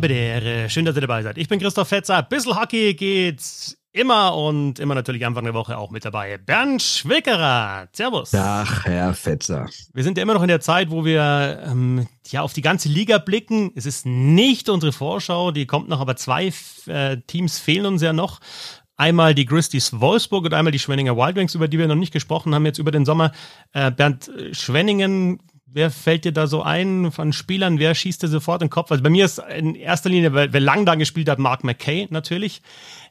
Der Ehre. Schön, dass ihr dabei seid. Ich bin Christoph Fetzer. Bissl Hockey geht's immer und immer natürlich Anfang der Woche auch mit dabei. Bernd Schwickerer. Servus. Ach, Herr Fetzer. Wir sind ja immer noch in der Zeit, wo wir ähm, ja auf die ganze Liga blicken. Es ist nicht unsere Vorschau, die kommt noch, aber zwei äh, Teams fehlen uns ja noch. Einmal die Christies Wolfsburg und einmal die Schwenninger Wildwings, über die wir noch nicht gesprochen haben jetzt über den Sommer. Äh, Bernd Schwenningen Wer fällt dir da so ein von Spielern? Wer schießt dir sofort in den Kopf? Also bei mir ist in erster Linie, wer, wer lang da gespielt hat, Mark McKay natürlich.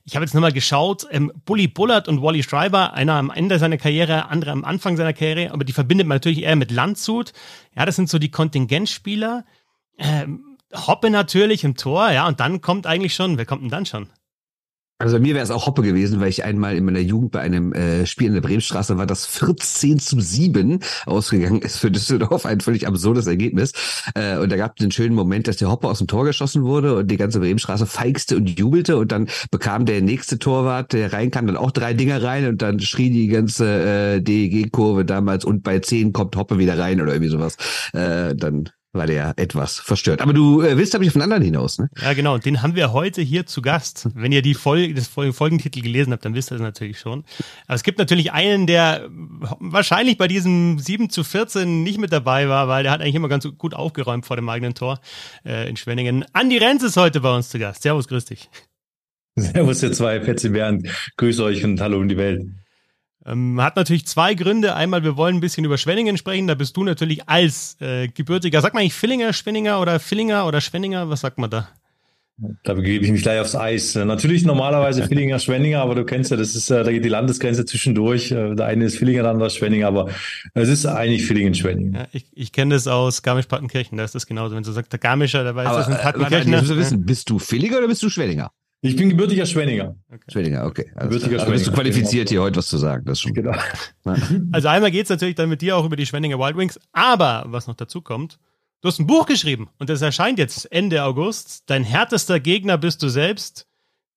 Ich habe jetzt nochmal geschaut, ähm, Bully Bullard und Wally Schreiber, einer am Ende seiner Karriere, andere am Anfang seiner Karriere, aber die verbindet man natürlich eher mit Landshut. Ja, das sind so die Kontingentspieler. Ähm, Hoppe natürlich im Tor, ja, und dann kommt eigentlich schon, wer kommt denn dann schon? Also bei mir wäre es auch Hoppe gewesen, weil ich einmal in meiner Jugend bei einem äh, Spiel in der Bremenstraße war, das 14 zu 7 ausgegangen ist für Düsseldorf. Ein völlig absurdes Ergebnis. Äh, und da gab es einen schönen Moment, dass der Hoppe aus dem Tor geschossen wurde und die ganze Bremenstraße feixte und jubelte. Und dann bekam der nächste Torwart, der reinkam, dann auch drei Dinger rein und dann schrie die ganze äh, DEG-Kurve damals und bei 10 kommt Hoppe wieder rein oder irgendwie sowas. Äh, dann war der etwas verstört. Aber du äh, willst, habe ich, von anderen hinaus, ne? Ja, genau. Und den haben wir heute hier zu Gast. Wenn ihr die Folge, das Folgentitel gelesen habt, dann wisst ihr das natürlich schon. Aber es gibt natürlich einen, der wahrscheinlich bei diesem 7 zu 14 nicht mit dabei war, weil der hat eigentlich immer ganz gut aufgeräumt vor dem eigenen Tor äh, in Schwenningen. Andi Renz ist heute bei uns zu Gast. Servus, grüß dich. Servus, ihr zwei, Petzi Bernd. Grüß euch und hallo in die Welt. Ähm, hat natürlich zwei Gründe. Einmal, wir wollen ein bisschen über Schwenningen sprechen. Da bist du natürlich als äh, gebürtiger, sag mal ich Villinger, Schwenninger oder Villinger oder Schwenninger, was sagt man da? Da begebe ich mich gleich aufs Eis. Natürlich normalerweise Villinger, Schwenninger, aber du kennst ja, das ist, äh, da geht die Landesgrenze zwischendurch. Äh, der eine ist Villinger, der andere ist Schwenninger, aber es ist eigentlich Villingen, Schwenningen. Ja, ich ich kenne das aus Garmisch-Partenkirchen, da ist das genauso. Wenn du sagst, der Garmischer, der weiß aber, das in Partenkirchen. Äh, warte, wissen, bist du Villinger oder bist du Schwenninger? Ich bin gebürtiger Schwenninger. Okay. Schwenninger, okay. Also, gebürtiger also bist du qualifiziert, hier heute was zu sagen. Das ist schon genau. Also einmal geht's natürlich dann mit dir auch über die Schwenninger Wild Wings, aber was noch dazu kommt, du hast ein Buch geschrieben und das erscheint jetzt Ende August. Dein härtester Gegner bist du selbst,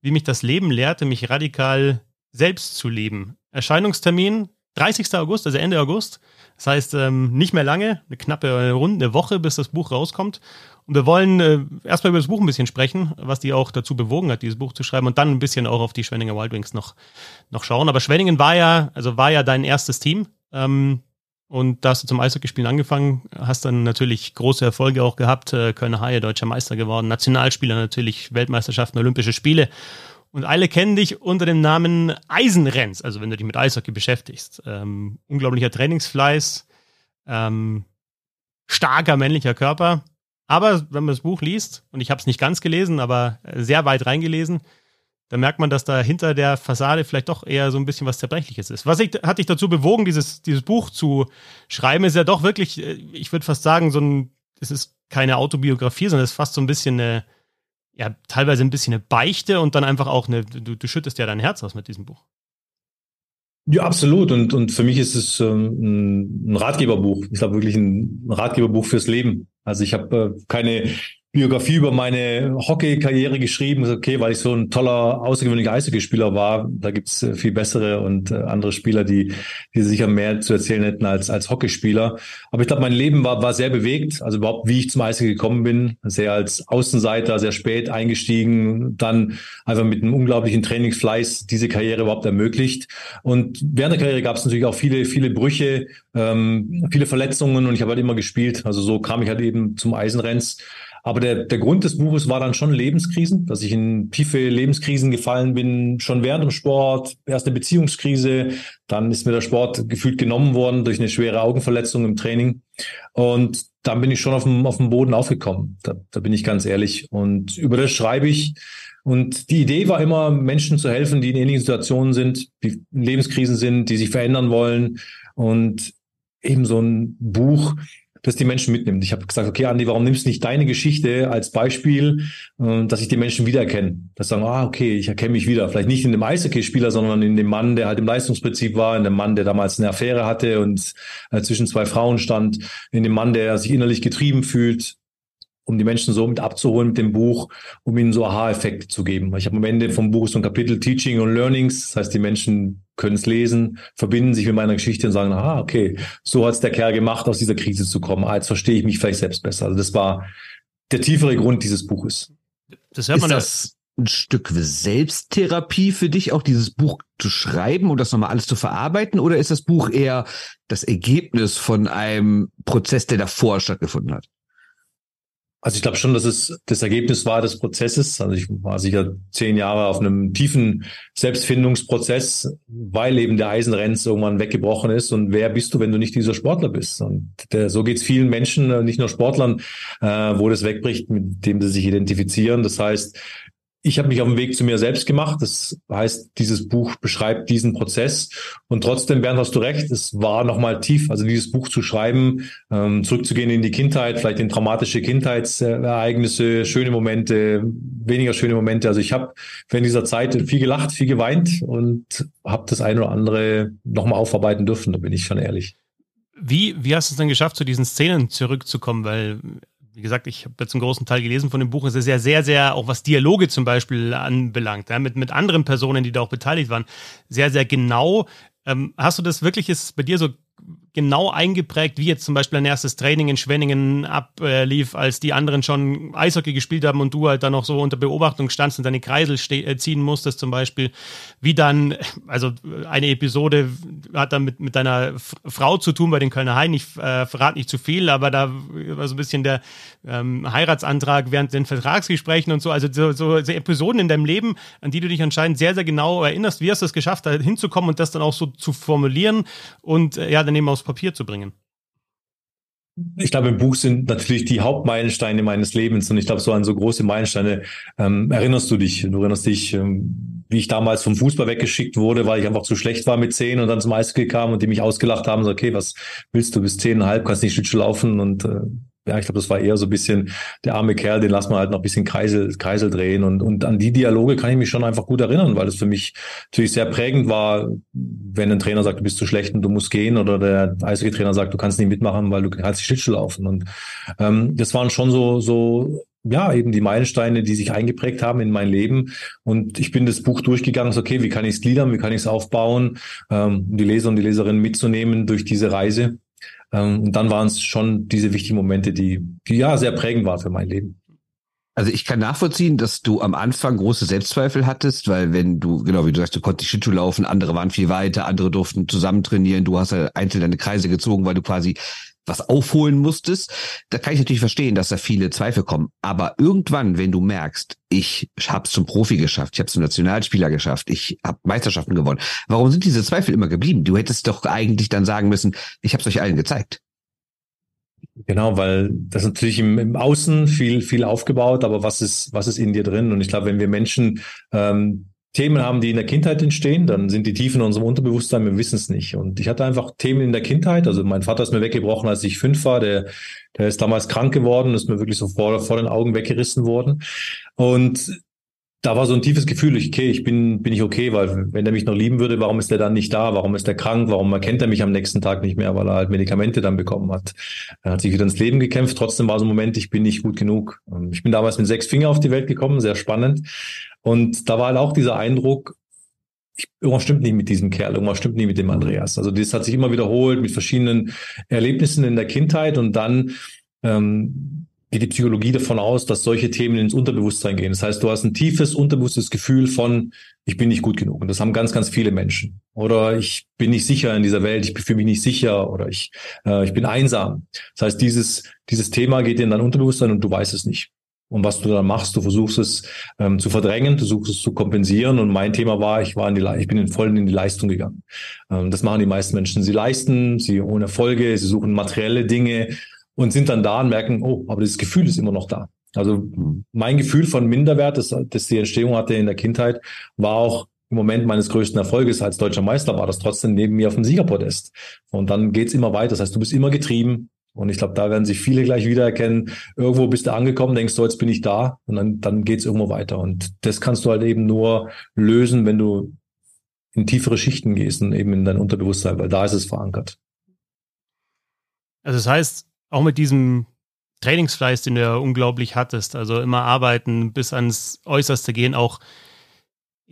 wie mich das Leben lehrte, mich radikal selbst zu lieben. Erscheinungstermin 30. August, also Ende August. Das heißt, ähm, nicht mehr lange, eine knappe Runde, eine Woche, bis das Buch rauskommt. Und wir wollen äh, erstmal über das Buch ein bisschen sprechen, was die auch dazu bewogen hat, dieses Buch zu schreiben und dann ein bisschen auch auf die Schwenninger Wild Wings noch, noch schauen. Aber Schwenningen war ja, also war ja dein erstes Team. Ähm, und da hast du zum Eishockeyspielen angefangen, hast dann natürlich große Erfolge auch gehabt, äh, Kölner Haie, deutscher Meister geworden, Nationalspieler natürlich, Weltmeisterschaften, Olympische Spiele. Und alle kennen dich unter dem Namen Eisenrenz, also wenn du dich mit Eishockey beschäftigst. Ähm, unglaublicher Trainingsfleiß, ähm, starker männlicher Körper aber wenn man das Buch liest, und ich habe es nicht ganz gelesen, aber sehr weit reingelesen, dann merkt man, dass da hinter der Fassade vielleicht doch eher so ein bisschen was Zerbrechliches ist. Was ich, hat dich dazu bewogen, dieses, dieses Buch zu schreiben, ist ja doch wirklich, äh, ich würde fast sagen, so ein, es ist keine Autobiografie, sondern es ist fast so ein bisschen eine, ja, teilweise ein bisschen eine Beichte und dann einfach auch eine, du, du schüttest ja dein Herz aus mit diesem Buch. Ja, absolut. Und, und für mich ist es ähm, ein Ratgeberbuch. Ich glaube wirklich ein Ratgeberbuch fürs Leben. Also ich habe äh, keine Biografie über meine Hockey-Karriere geschrieben. Okay, weil ich so ein toller, außergewöhnlicher Eishockeyspieler war. Da gibt's äh, viel bessere und äh, andere Spieler, die, die sicher mehr zu erzählen hätten als, als Hockeyspieler. Aber ich glaube, mein Leben war, war sehr bewegt. Also überhaupt, wie ich zum Eishockey gekommen bin. Sehr als Außenseiter, sehr spät eingestiegen. Dann einfach mit einem unglaublichen Trainingsfleiß diese Karriere überhaupt ermöglicht. Und während der Karriere gab es natürlich auch viele, viele Brüche, ähm, viele Verletzungen und ich habe halt immer gespielt. Also so kam ich halt eben zum Eisenrenz. Aber der, der Grund des Buches war dann schon Lebenskrisen, dass ich in tiefe Lebenskrisen gefallen bin, schon während dem Sport, erste Beziehungskrise, dann ist mir der Sport gefühlt genommen worden durch eine schwere Augenverletzung im Training. Und dann bin ich schon auf dem, auf dem Boden aufgekommen. Da, da bin ich ganz ehrlich. Und über das schreibe ich. Und die Idee war immer, Menschen zu helfen, die in ähnlichen Situationen sind, die in Lebenskrisen sind, die sich verändern wollen. Und eben so ein Buch das die Menschen mitnimmt. Ich habe gesagt, okay, Andi, warum nimmst du nicht deine Geschichte als Beispiel, äh, dass ich die Menschen wiedererkenne? Dass sagen, ah, okay, ich erkenne mich wieder. Vielleicht nicht in dem Eishockey-Spieler, sondern in dem Mann, der halt im Leistungsprinzip war, in dem Mann, der damals eine Affäre hatte und äh, zwischen zwei Frauen stand, in dem Mann, der sich innerlich getrieben fühlt, um die Menschen so mit abzuholen mit dem Buch, um ihnen so Aha-Effekte zu geben. Ich habe am Ende vom Buch so ein Kapitel Teaching und Learnings, das heißt, die Menschen können es lesen, verbinden sich mit meiner Geschichte und sagen, ah, okay, so hat es der Kerl gemacht, aus dieser Krise zu kommen. Ah, jetzt verstehe ich mich vielleicht selbst besser. Also das war der tiefere Grund dieses Buches. Das hört man ist das ein Stück Selbsttherapie für dich, auch dieses Buch zu schreiben und das nochmal alles zu verarbeiten? Oder ist das Buch eher das Ergebnis von einem Prozess, der davor stattgefunden hat? Also ich glaube schon, dass es das Ergebnis war des Prozesses. Also ich war sicher zehn Jahre auf einem tiefen Selbstfindungsprozess, weil eben der Eisenrenz irgendwann weggebrochen ist. Und wer bist du, wenn du nicht dieser Sportler bist? Und der, so geht es vielen Menschen, äh, nicht nur Sportlern, äh, wo das wegbricht, mit dem sie sich identifizieren. Das heißt, ich habe mich auf den Weg zu mir selbst gemacht. Das heißt, dieses Buch beschreibt diesen Prozess. Und trotzdem, Bernd, hast du recht, es war nochmal tief. Also dieses Buch zu schreiben, ähm, zurückzugehen in die Kindheit, vielleicht in traumatische Kindheitsereignisse, schöne Momente, weniger schöne Momente. Also ich habe während dieser Zeit viel gelacht, viel geweint und habe das eine oder andere nochmal aufarbeiten dürfen, da bin ich schon ehrlich. Wie, wie hast du es denn geschafft, zu diesen Szenen zurückzukommen? Weil wie gesagt, ich habe einen großen Teil gelesen von dem Buch. Es ist ja sehr, sehr, auch was Dialoge zum Beispiel anbelangt, ja, mit, mit anderen Personen, die da auch beteiligt waren, sehr, sehr genau. Ähm, hast du das wirklich, ist bei dir so genau eingeprägt, wie jetzt zum Beispiel ein erstes Training in Schwenningen ablief, als die anderen schon Eishockey gespielt haben und du halt dann noch so unter Beobachtung standst und deine Kreisel äh, ziehen musstest zum Beispiel. Wie dann, also eine Episode hat dann mit, mit deiner Frau zu tun bei den Kölner Hain. Ich äh, verrate nicht zu viel, aber da war so ein bisschen der ähm, Heiratsantrag während den Vertragsgesprächen und so. Also so, so, so Episoden in deinem Leben, an die du dich anscheinend sehr, sehr genau erinnerst. Wie hast du es geschafft, da hinzukommen und das dann auch so zu formulieren und äh, ja, dann eben aufs Papier zu bringen? Ich glaube, im Buch sind natürlich die Hauptmeilensteine meines Lebens und ich glaube, so an so große Meilensteine ähm, erinnerst du dich. Du erinnerst dich, ähm, wie ich damals vom Fußball weggeschickt wurde, weil ich einfach zu schlecht war mit zehn und dann zum Eishockey kam und die mich ausgelacht haben, so, okay, was willst du bis zehneinhalb, kannst nicht Schlittschuh laufen und äh, ja, ich glaube, das war eher so ein bisschen der arme Kerl, den lassen wir halt noch ein bisschen Kreisel, Kreisel drehen. Und, und an die Dialoge kann ich mich schon einfach gut erinnern, weil es für mich natürlich sehr prägend war, wenn ein Trainer sagt, du bist zu schlecht und du musst gehen, oder der Eishockey-Trainer sagt, du kannst nicht mitmachen, weil du kannst die Schlittschuh laufen. Und ähm, das waren schon so, so ja, eben die Meilensteine, die sich eingeprägt haben in mein Leben. Und ich bin das Buch durchgegangen, so, okay, wie kann ich es gliedern, wie kann ich es aufbauen, ähm, um die Leser und die Leserinnen mitzunehmen durch diese Reise. Ähm, und dann waren es schon diese wichtigen Momente, die, die ja sehr prägend waren für mein Leben. Also ich kann nachvollziehen, dass du am Anfang große Selbstzweifel hattest, weil wenn du, genau wie du sagst, du konntest Schlittschuh laufen, andere waren viel weiter, andere durften zusammen trainieren, du hast ja einzeln deine Kreise gezogen, weil du quasi was aufholen musstest, da kann ich natürlich verstehen, dass da viele Zweifel kommen. Aber irgendwann, wenn du merkst, ich habe es zum Profi geschafft, ich habe es zum Nationalspieler geschafft, ich habe Meisterschaften gewonnen, warum sind diese Zweifel immer geblieben? Du hättest doch eigentlich dann sagen müssen, ich habe es euch allen gezeigt. Genau, weil das natürlich im, im Außen viel, viel aufgebaut, aber was ist, was ist in dir drin? Und ich glaube, wenn wir Menschen ähm, Themen haben, die in der Kindheit entstehen, dann sind die tief in unserem Unterbewusstsein, wir wissen es nicht. Und ich hatte einfach Themen in der Kindheit. Also mein Vater ist mir weggebrochen, als ich fünf war. Der, der ist damals krank geworden, ist mir wirklich so vor, vor den Augen weggerissen worden. Und da war so ein tiefes Gefühl, okay, ich bin, bin ich okay, weil wenn er mich noch lieben würde, warum ist er dann nicht da? Warum ist er krank? Warum erkennt er mich am nächsten Tag nicht mehr? Weil er halt Medikamente dann bekommen hat. Er hat sich wieder ins Leben gekämpft. Trotzdem war so ein Moment, ich bin nicht gut genug. Ich bin damals mit sechs Finger auf die Welt gekommen, sehr spannend. Und da war halt auch dieser Eindruck, ich, irgendwas stimmt nicht mit diesem Kerl, irgendwas stimmt nicht mit dem Andreas. Also das hat sich immer wiederholt mit verschiedenen Erlebnissen in der Kindheit und dann ähm, geht die Psychologie davon aus, dass solche Themen ins Unterbewusstsein gehen. Das heißt, du hast ein tiefes unterbewusstes Gefühl von, ich bin nicht gut genug. Und das haben ganz, ganz viele Menschen. Oder ich bin nicht sicher in dieser Welt, ich fühle mich nicht sicher oder ich, äh, ich bin einsam. Das heißt, dieses, dieses Thema geht in dein Unterbewusstsein und du weißt es nicht. Und was du dann machst, du versuchst es ähm, zu verdrängen, du versuchst es zu kompensieren. Und mein Thema war, ich war in die, ich bin in voll in die Leistung gegangen. Ähm, das machen die meisten Menschen. Sie leisten, sie ohne Erfolge, sie suchen materielle Dinge und sind dann da und merken, oh, aber das Gefühl ist immer noch da. Also mein Gefühl von Minderwert, das, das die Entstehung hatte in der Kindheit, war auch im Moment meines größten Erfolges als deutscher Meister, war das trotzdem neben mir auf dem Siegerpodest. Und dann geht's immer weiter. Das heißt, du bist immer getrieben, und ich glaube, da werden sich viele gleich wiedererkennen. Irgendwo bist du angekommen, denkst du, jetzt bin ich da und dann, dann geht's irgendwo weiter. Und das kannst du halt eben nur lösen, wenn du in tiefere Schichten gehst und eben in dein Unterbewusstsein, weil da ist es verankert. Also das heißt, auch mit diesem Trainingsfleiß, den du ja unglaublich hattest, also immer arbeiten, bis ans Äußerste gehen, auch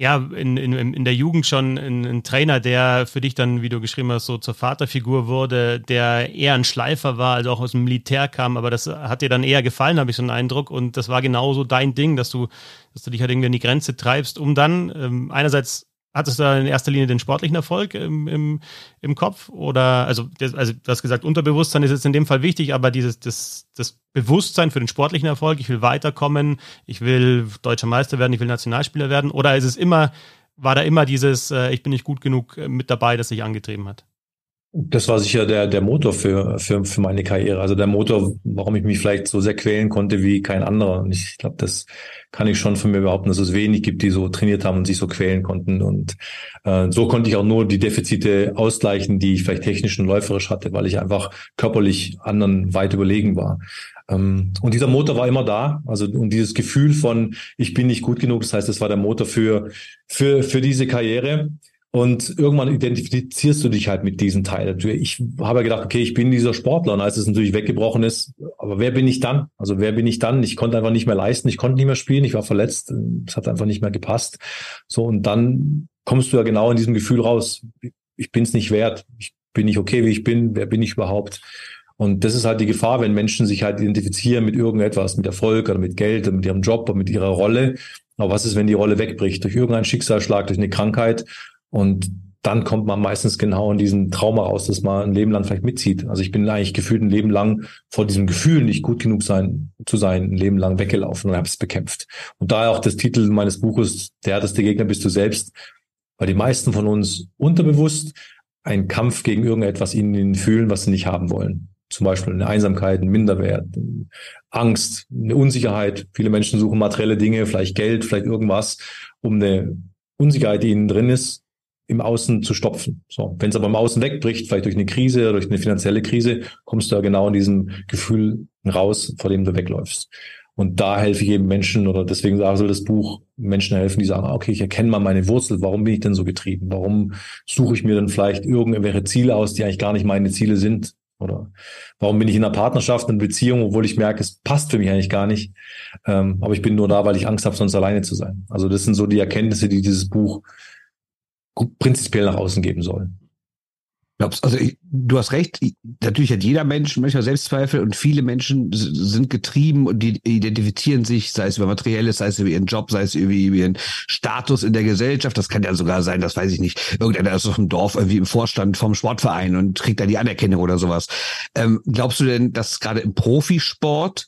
ja, in, in, in der Jugend schon ein, ein, Trainer, der für dich dann, wie du geschrieben hast, so zur Vaterfigur wurde, der eher ein Schleifer war, also auch aus dem Militär kam, aber das hat dir dann eher gefallen, habe ich so einen Eindruck. Und das war genauso dein Ding, dass du, dass du dich halt irgendwie an die Grenze treibst, um dann ähm, einerseits Hattest du da in erster Linie den sportlichen Erfolg im, im, im Kopf? Oder, also, also, du hast gesagt, Unterbewusstsein ist jetzt in dem Fall wichtig, aber dieses, das, das Bewusstsein für den sportlichen Erfolg, ich will weiterkommen, ich will deutscher Meister werden, ich will Nationalspieler werden, oder ist es immer, war da immer dieses, äh, ich bin nicht gut genug äh, mit dabei, das sich angetrieben hat? Das war sicher der, der Motor für, für, für meine Karriere. Also der Motor, warum ich mich vielleicht so sehr quälen konnte wie kein anderer. Und ich glaube, das kann ich schon von mir behaupten, dass es wenig gibt, die so trainiert haben und sich so quälen konnten. Und äh, so konnte ich auch nur die Defizite ausgleichen, die ich vielleicht technisch und läuferisch hatte, weil ich einfach körperlich anderen weit überlegen war. Ähm, und dieser Motor war immer da. Also und dieses Gefühl von, ich bin nicht gut genug, das heißt, es war der Motor für, für, für diese Karriere. Und irgendwann identifizierst du dich halt mit diesem Teil. Ich habe ja gedacht, okay, ich bin dieser Sportler. Und als es natürlich weggebrochen ist, aber wer bin ich dann? Also wer bin ich dann? Ich konnte einfach nicht mehr leisten, ich konnte nicht mehr spielen, ich war verletzt, es hat einfach nicht mehr gepasst. So, und dann kommst du ja genau in diesem Gefühl raus, ich bin es nicht wert, ich bin nicht okay, wie ich bin, wer bin ich überhaupt? Und das ist halt die Gefahr, wenn Menschen sich halt identifizieren mit irgendetwas, mit Erfolg oder mit Geld oder mit ihrem Job oder mit ihrer Rolle. Aber was ist, wenn die Rolle wegbricht durch irgendeinen Schicksalsschlag, durch eine Krankheit? Und dann kommt man meistens genau in diesen Trauma raus, dass man ein Leben lang vielleicht mitzieht. Also ich bin eigentlich gefühlt ein Leben lang vor diesem Gefühl, nicht gut genug sein zu sein, ein Leben lang weggelaufen und habe es bekämpft. Und daher auch das Titel meines Buches, der härteste Gegner bist du selbst, weil die meisten von uns unterbewusst einen Kampf gegen irgendetwas in ihnen fühlen, was sie nicht haben wollen. Zum Beispiel eine Einsamkeit, ein Minderwert, Angst, eine Unsicherheit. Viele Menschen suchen materielle Dinge, vielleicht Geld, vielleicht irgendwas, um eine Unsicherheit, die ihnen drin ist, im Außen zu stopfen. So, wenn es aber im Außen wegbricht, vielleicht durch eine Krise, oder durch eine finanzielle Krise, kommst du ja genau in diesem Gefühl raus, vor dem du wegläufst. Und da helfe ich eben Menschen oder deswegen soll das Buch Menschen helfen, die sagen, ah, okay, ich erkenne mal meine Wurzel. Warum bin ich denn so getrieben? Warum suche ich mir dann vielleicht irgendwelche Ziele aus, die eigentlich gar nicht meine Ziele sind? Oder warum bin ich in einer Partnerschaft, in einer Beziehung, obwohl ich merke, es passt für mich eigentlich gar nicht. Ähm, aber ich bin nur da, weil ich Angst habe, sonst alleine zu sein. Also das sind so die Erkenntnisse, die dieses Buch prinzipiell nach außen geben soll. Glaubst, also ich, du hast recht, natürlich hat jeder Mensch manchmal Selbstzweifel und viele Menschen sind getrieben und die identifizieren sich, sei es über Materielles, sei es über ihren Job, sei es über ihren Status in der Gesellschaft. Das kann ja sogar sein, das weiß ich nicht. Irgendeiner ist auf dem Dorf irgendwie im Vorstand vom Sportverein und kriegt da die Anerkennung oder sowas. Ähm, glaubst du denn, dass gerade im Profisport,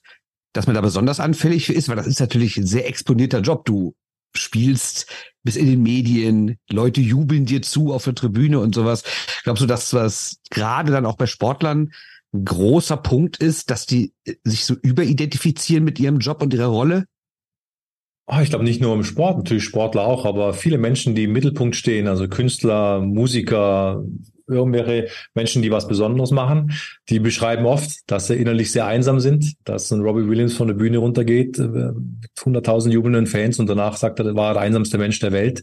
dass man da besonders anfällig ist? Weil das ist natürlich ein sehr exponierter Job. Du spielst bis in den Medien, Leute jubeln dir zu auf der Tribüne und sowas. Glaubst du, dass was gerade dann auch bei Sportlern ein großer Punkt ist, dass die äh, sich so überidentifizieren mit ihrem Job und ihrer Rolle? Oh, ich glaube nicht nur im Sport, natürlich Sportler auch, aber viele Menschen, die im Mittelpunkt stehen, also Künstler, Musiker, irgendwelche Menschen, die was Besonderes machen, die beschreiben oft, dass sie innerlich sehr einsam sind, dass ein Robbie Williams von der Bühne runtergeht, äh, mit 100.000 jubelnden Fans und danach sagt er, er war der einsamste Mensch der Welt,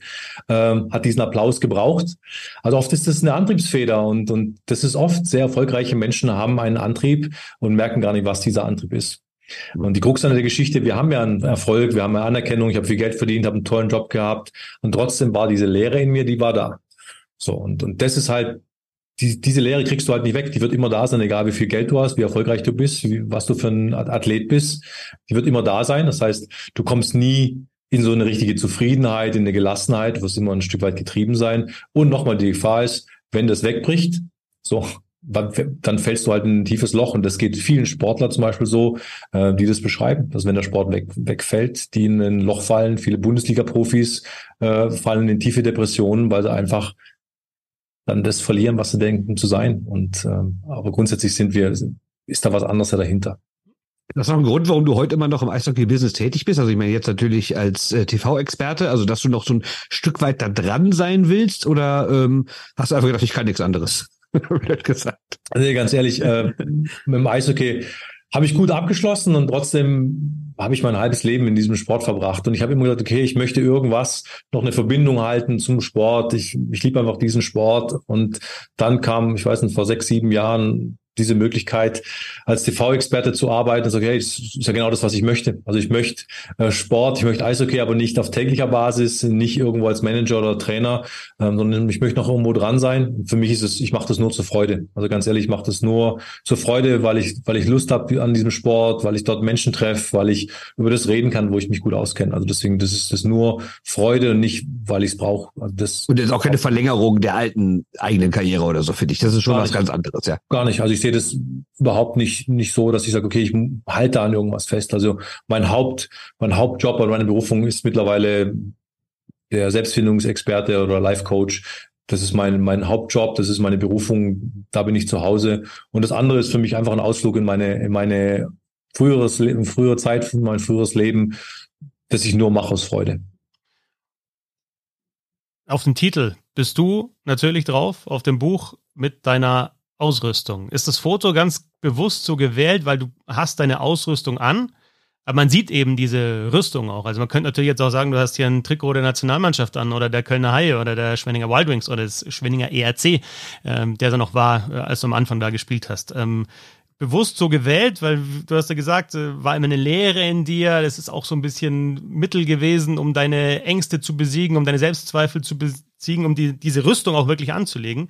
ähm, hat diesen Applaus gebraucht. Also oft ist das eine Antriebsfeder und, und das ist oft, sehr erfolgreiche Menschen haben einen Antrieb und merken gar nicht, was dieser Antrieb ist. Und die Krux an der Geschichte, wir haben ja einen Erfolg, wir haben eine Anerkennung, ich habe viel Geld verdient, habe einen tollen Job gehabt und trotzdem war diese Leere in mir, die war da. So, und, und das ist halt die, diese Lehre kriegst du halt nicht weg. Die wird immer da sein, egal wie viel Geld du hast, wie erfolgreich du bist, wie, was du für ein Athlet bist. Die wird immer da sein. Das heißt, du kommst nie in so eine richtige Zufriedenheit, in eine Gelassenheit, du wirst immer ein Stück weit getrieben sein. Und nochmal die Gefahr ist, wenn das wegbricht, so, dann fällst du halt in ein tiefes Loch. Und das geht vielen Sportlern zum Beispiel so, äh, die das beschreiben, dass wenn der Sport weg, wegfällt, die in ein Loch fallen. Viele Bundesliga-Profis äh, fallen in tiefe Depressionen, weil sie einfach dann das verlieren, was sie denken zu sein. Und ähm, aber grundsätzlich sind wir, ist da was anderes dahinter. Das ist auch ein Grund, warum du heute immer noch im Eishockey-Business tätig bist. Also ich meine jetzt natürlich als äh, TV-Experte, also dass du noch so ein Stück weit da dran sein willst oder ähm, hast du einfach gedacht, ich kann nichts anderes? gesagt. Also ganz ehrlich, äh, mit dem Eishockey habe ich gut abgeschlossen und trotzdem habe ich mein halbes Leben in diesem Sport verbracht. Und ich habe immer gesagt, okay, ich möchte irgendwas, noch eine Verbindung halten zum Sport. Ich, ich liebe einfach diesen Sport. Und dann kam, ich weiß nicht, vor sechs, sieben Jahren diese Möglichkeit, als TV-Experte zu arbeiten und sage, hey, das ist ja genau das, was ich möchte. Also ich möchte äh, Sport, ich möchte Eishockey, aber nicht auf täglicher Basis, nicht irgendwo als Manager oder Trainer, ähm, sondern ich möchte noch irgendwo dran sein. Für mich ist es, ich mache das nur zur Freude. Also ganz ehrlich, ich mache das nur zur Freude, weil ich, weil ich Lust habe an diesem Sport, weil ich dort Menschen treffe, weil ich über das reden kann, wo ich mich gut auskenne. Also deswegen, das ist das nur Freude und nicht, weil ich es brauche. Also das und das ist auch keine Verlängerung der alten eigenen Karriere oder so für dich. Das ist schon was ganz anderes, ja. Gar nicht. Also ich sehe das überhaupt nicht, nicht so, dass ich sage, okay, ich halte an irgendwas fest. Also mein Haupt, mein Hauptjob und meine Berufung ist mittlerweile der Selbstfindungsexperte oder Life Coach. Das ist mein, mein Hauptjob, das ist meine Berufung, da bin ich zu Hause. Und das andere ist für mich einfach ein Ausflug in meine, in meine früheres, in frühere Zeit, mein früheres Leben, das ich nur mache aus Freude. Auf dem Titel bist du natürlich drauf, auf dem Buch mit deiner Ausrüstung. Ist das Foto ganz bewusst so gewählt, weil du hast deine Ausrüstung an, aber man sieht eben diese Rüstung auch. Also man könnte natürlich jetzt auch sagen, du hast hier ein Trikot der Nationalmannschaft an oder der Kölner Haie oder der Schwenninger Wild Wings oder des Schwenninger ERC, ähm, der da noch war, äh, als du am Anfang da gespielt hast. Ähm, bewusst so gewählt, weil du hast ja gesagt, äh, war immer eine Lehre in dir. Das ist auch so ein bisschen Mittel gewesen, um deine Ängste zu besiegen, um deine Selbstzweifel zu besiegen, um die, diese Rüstung auch wirklich anzulegen.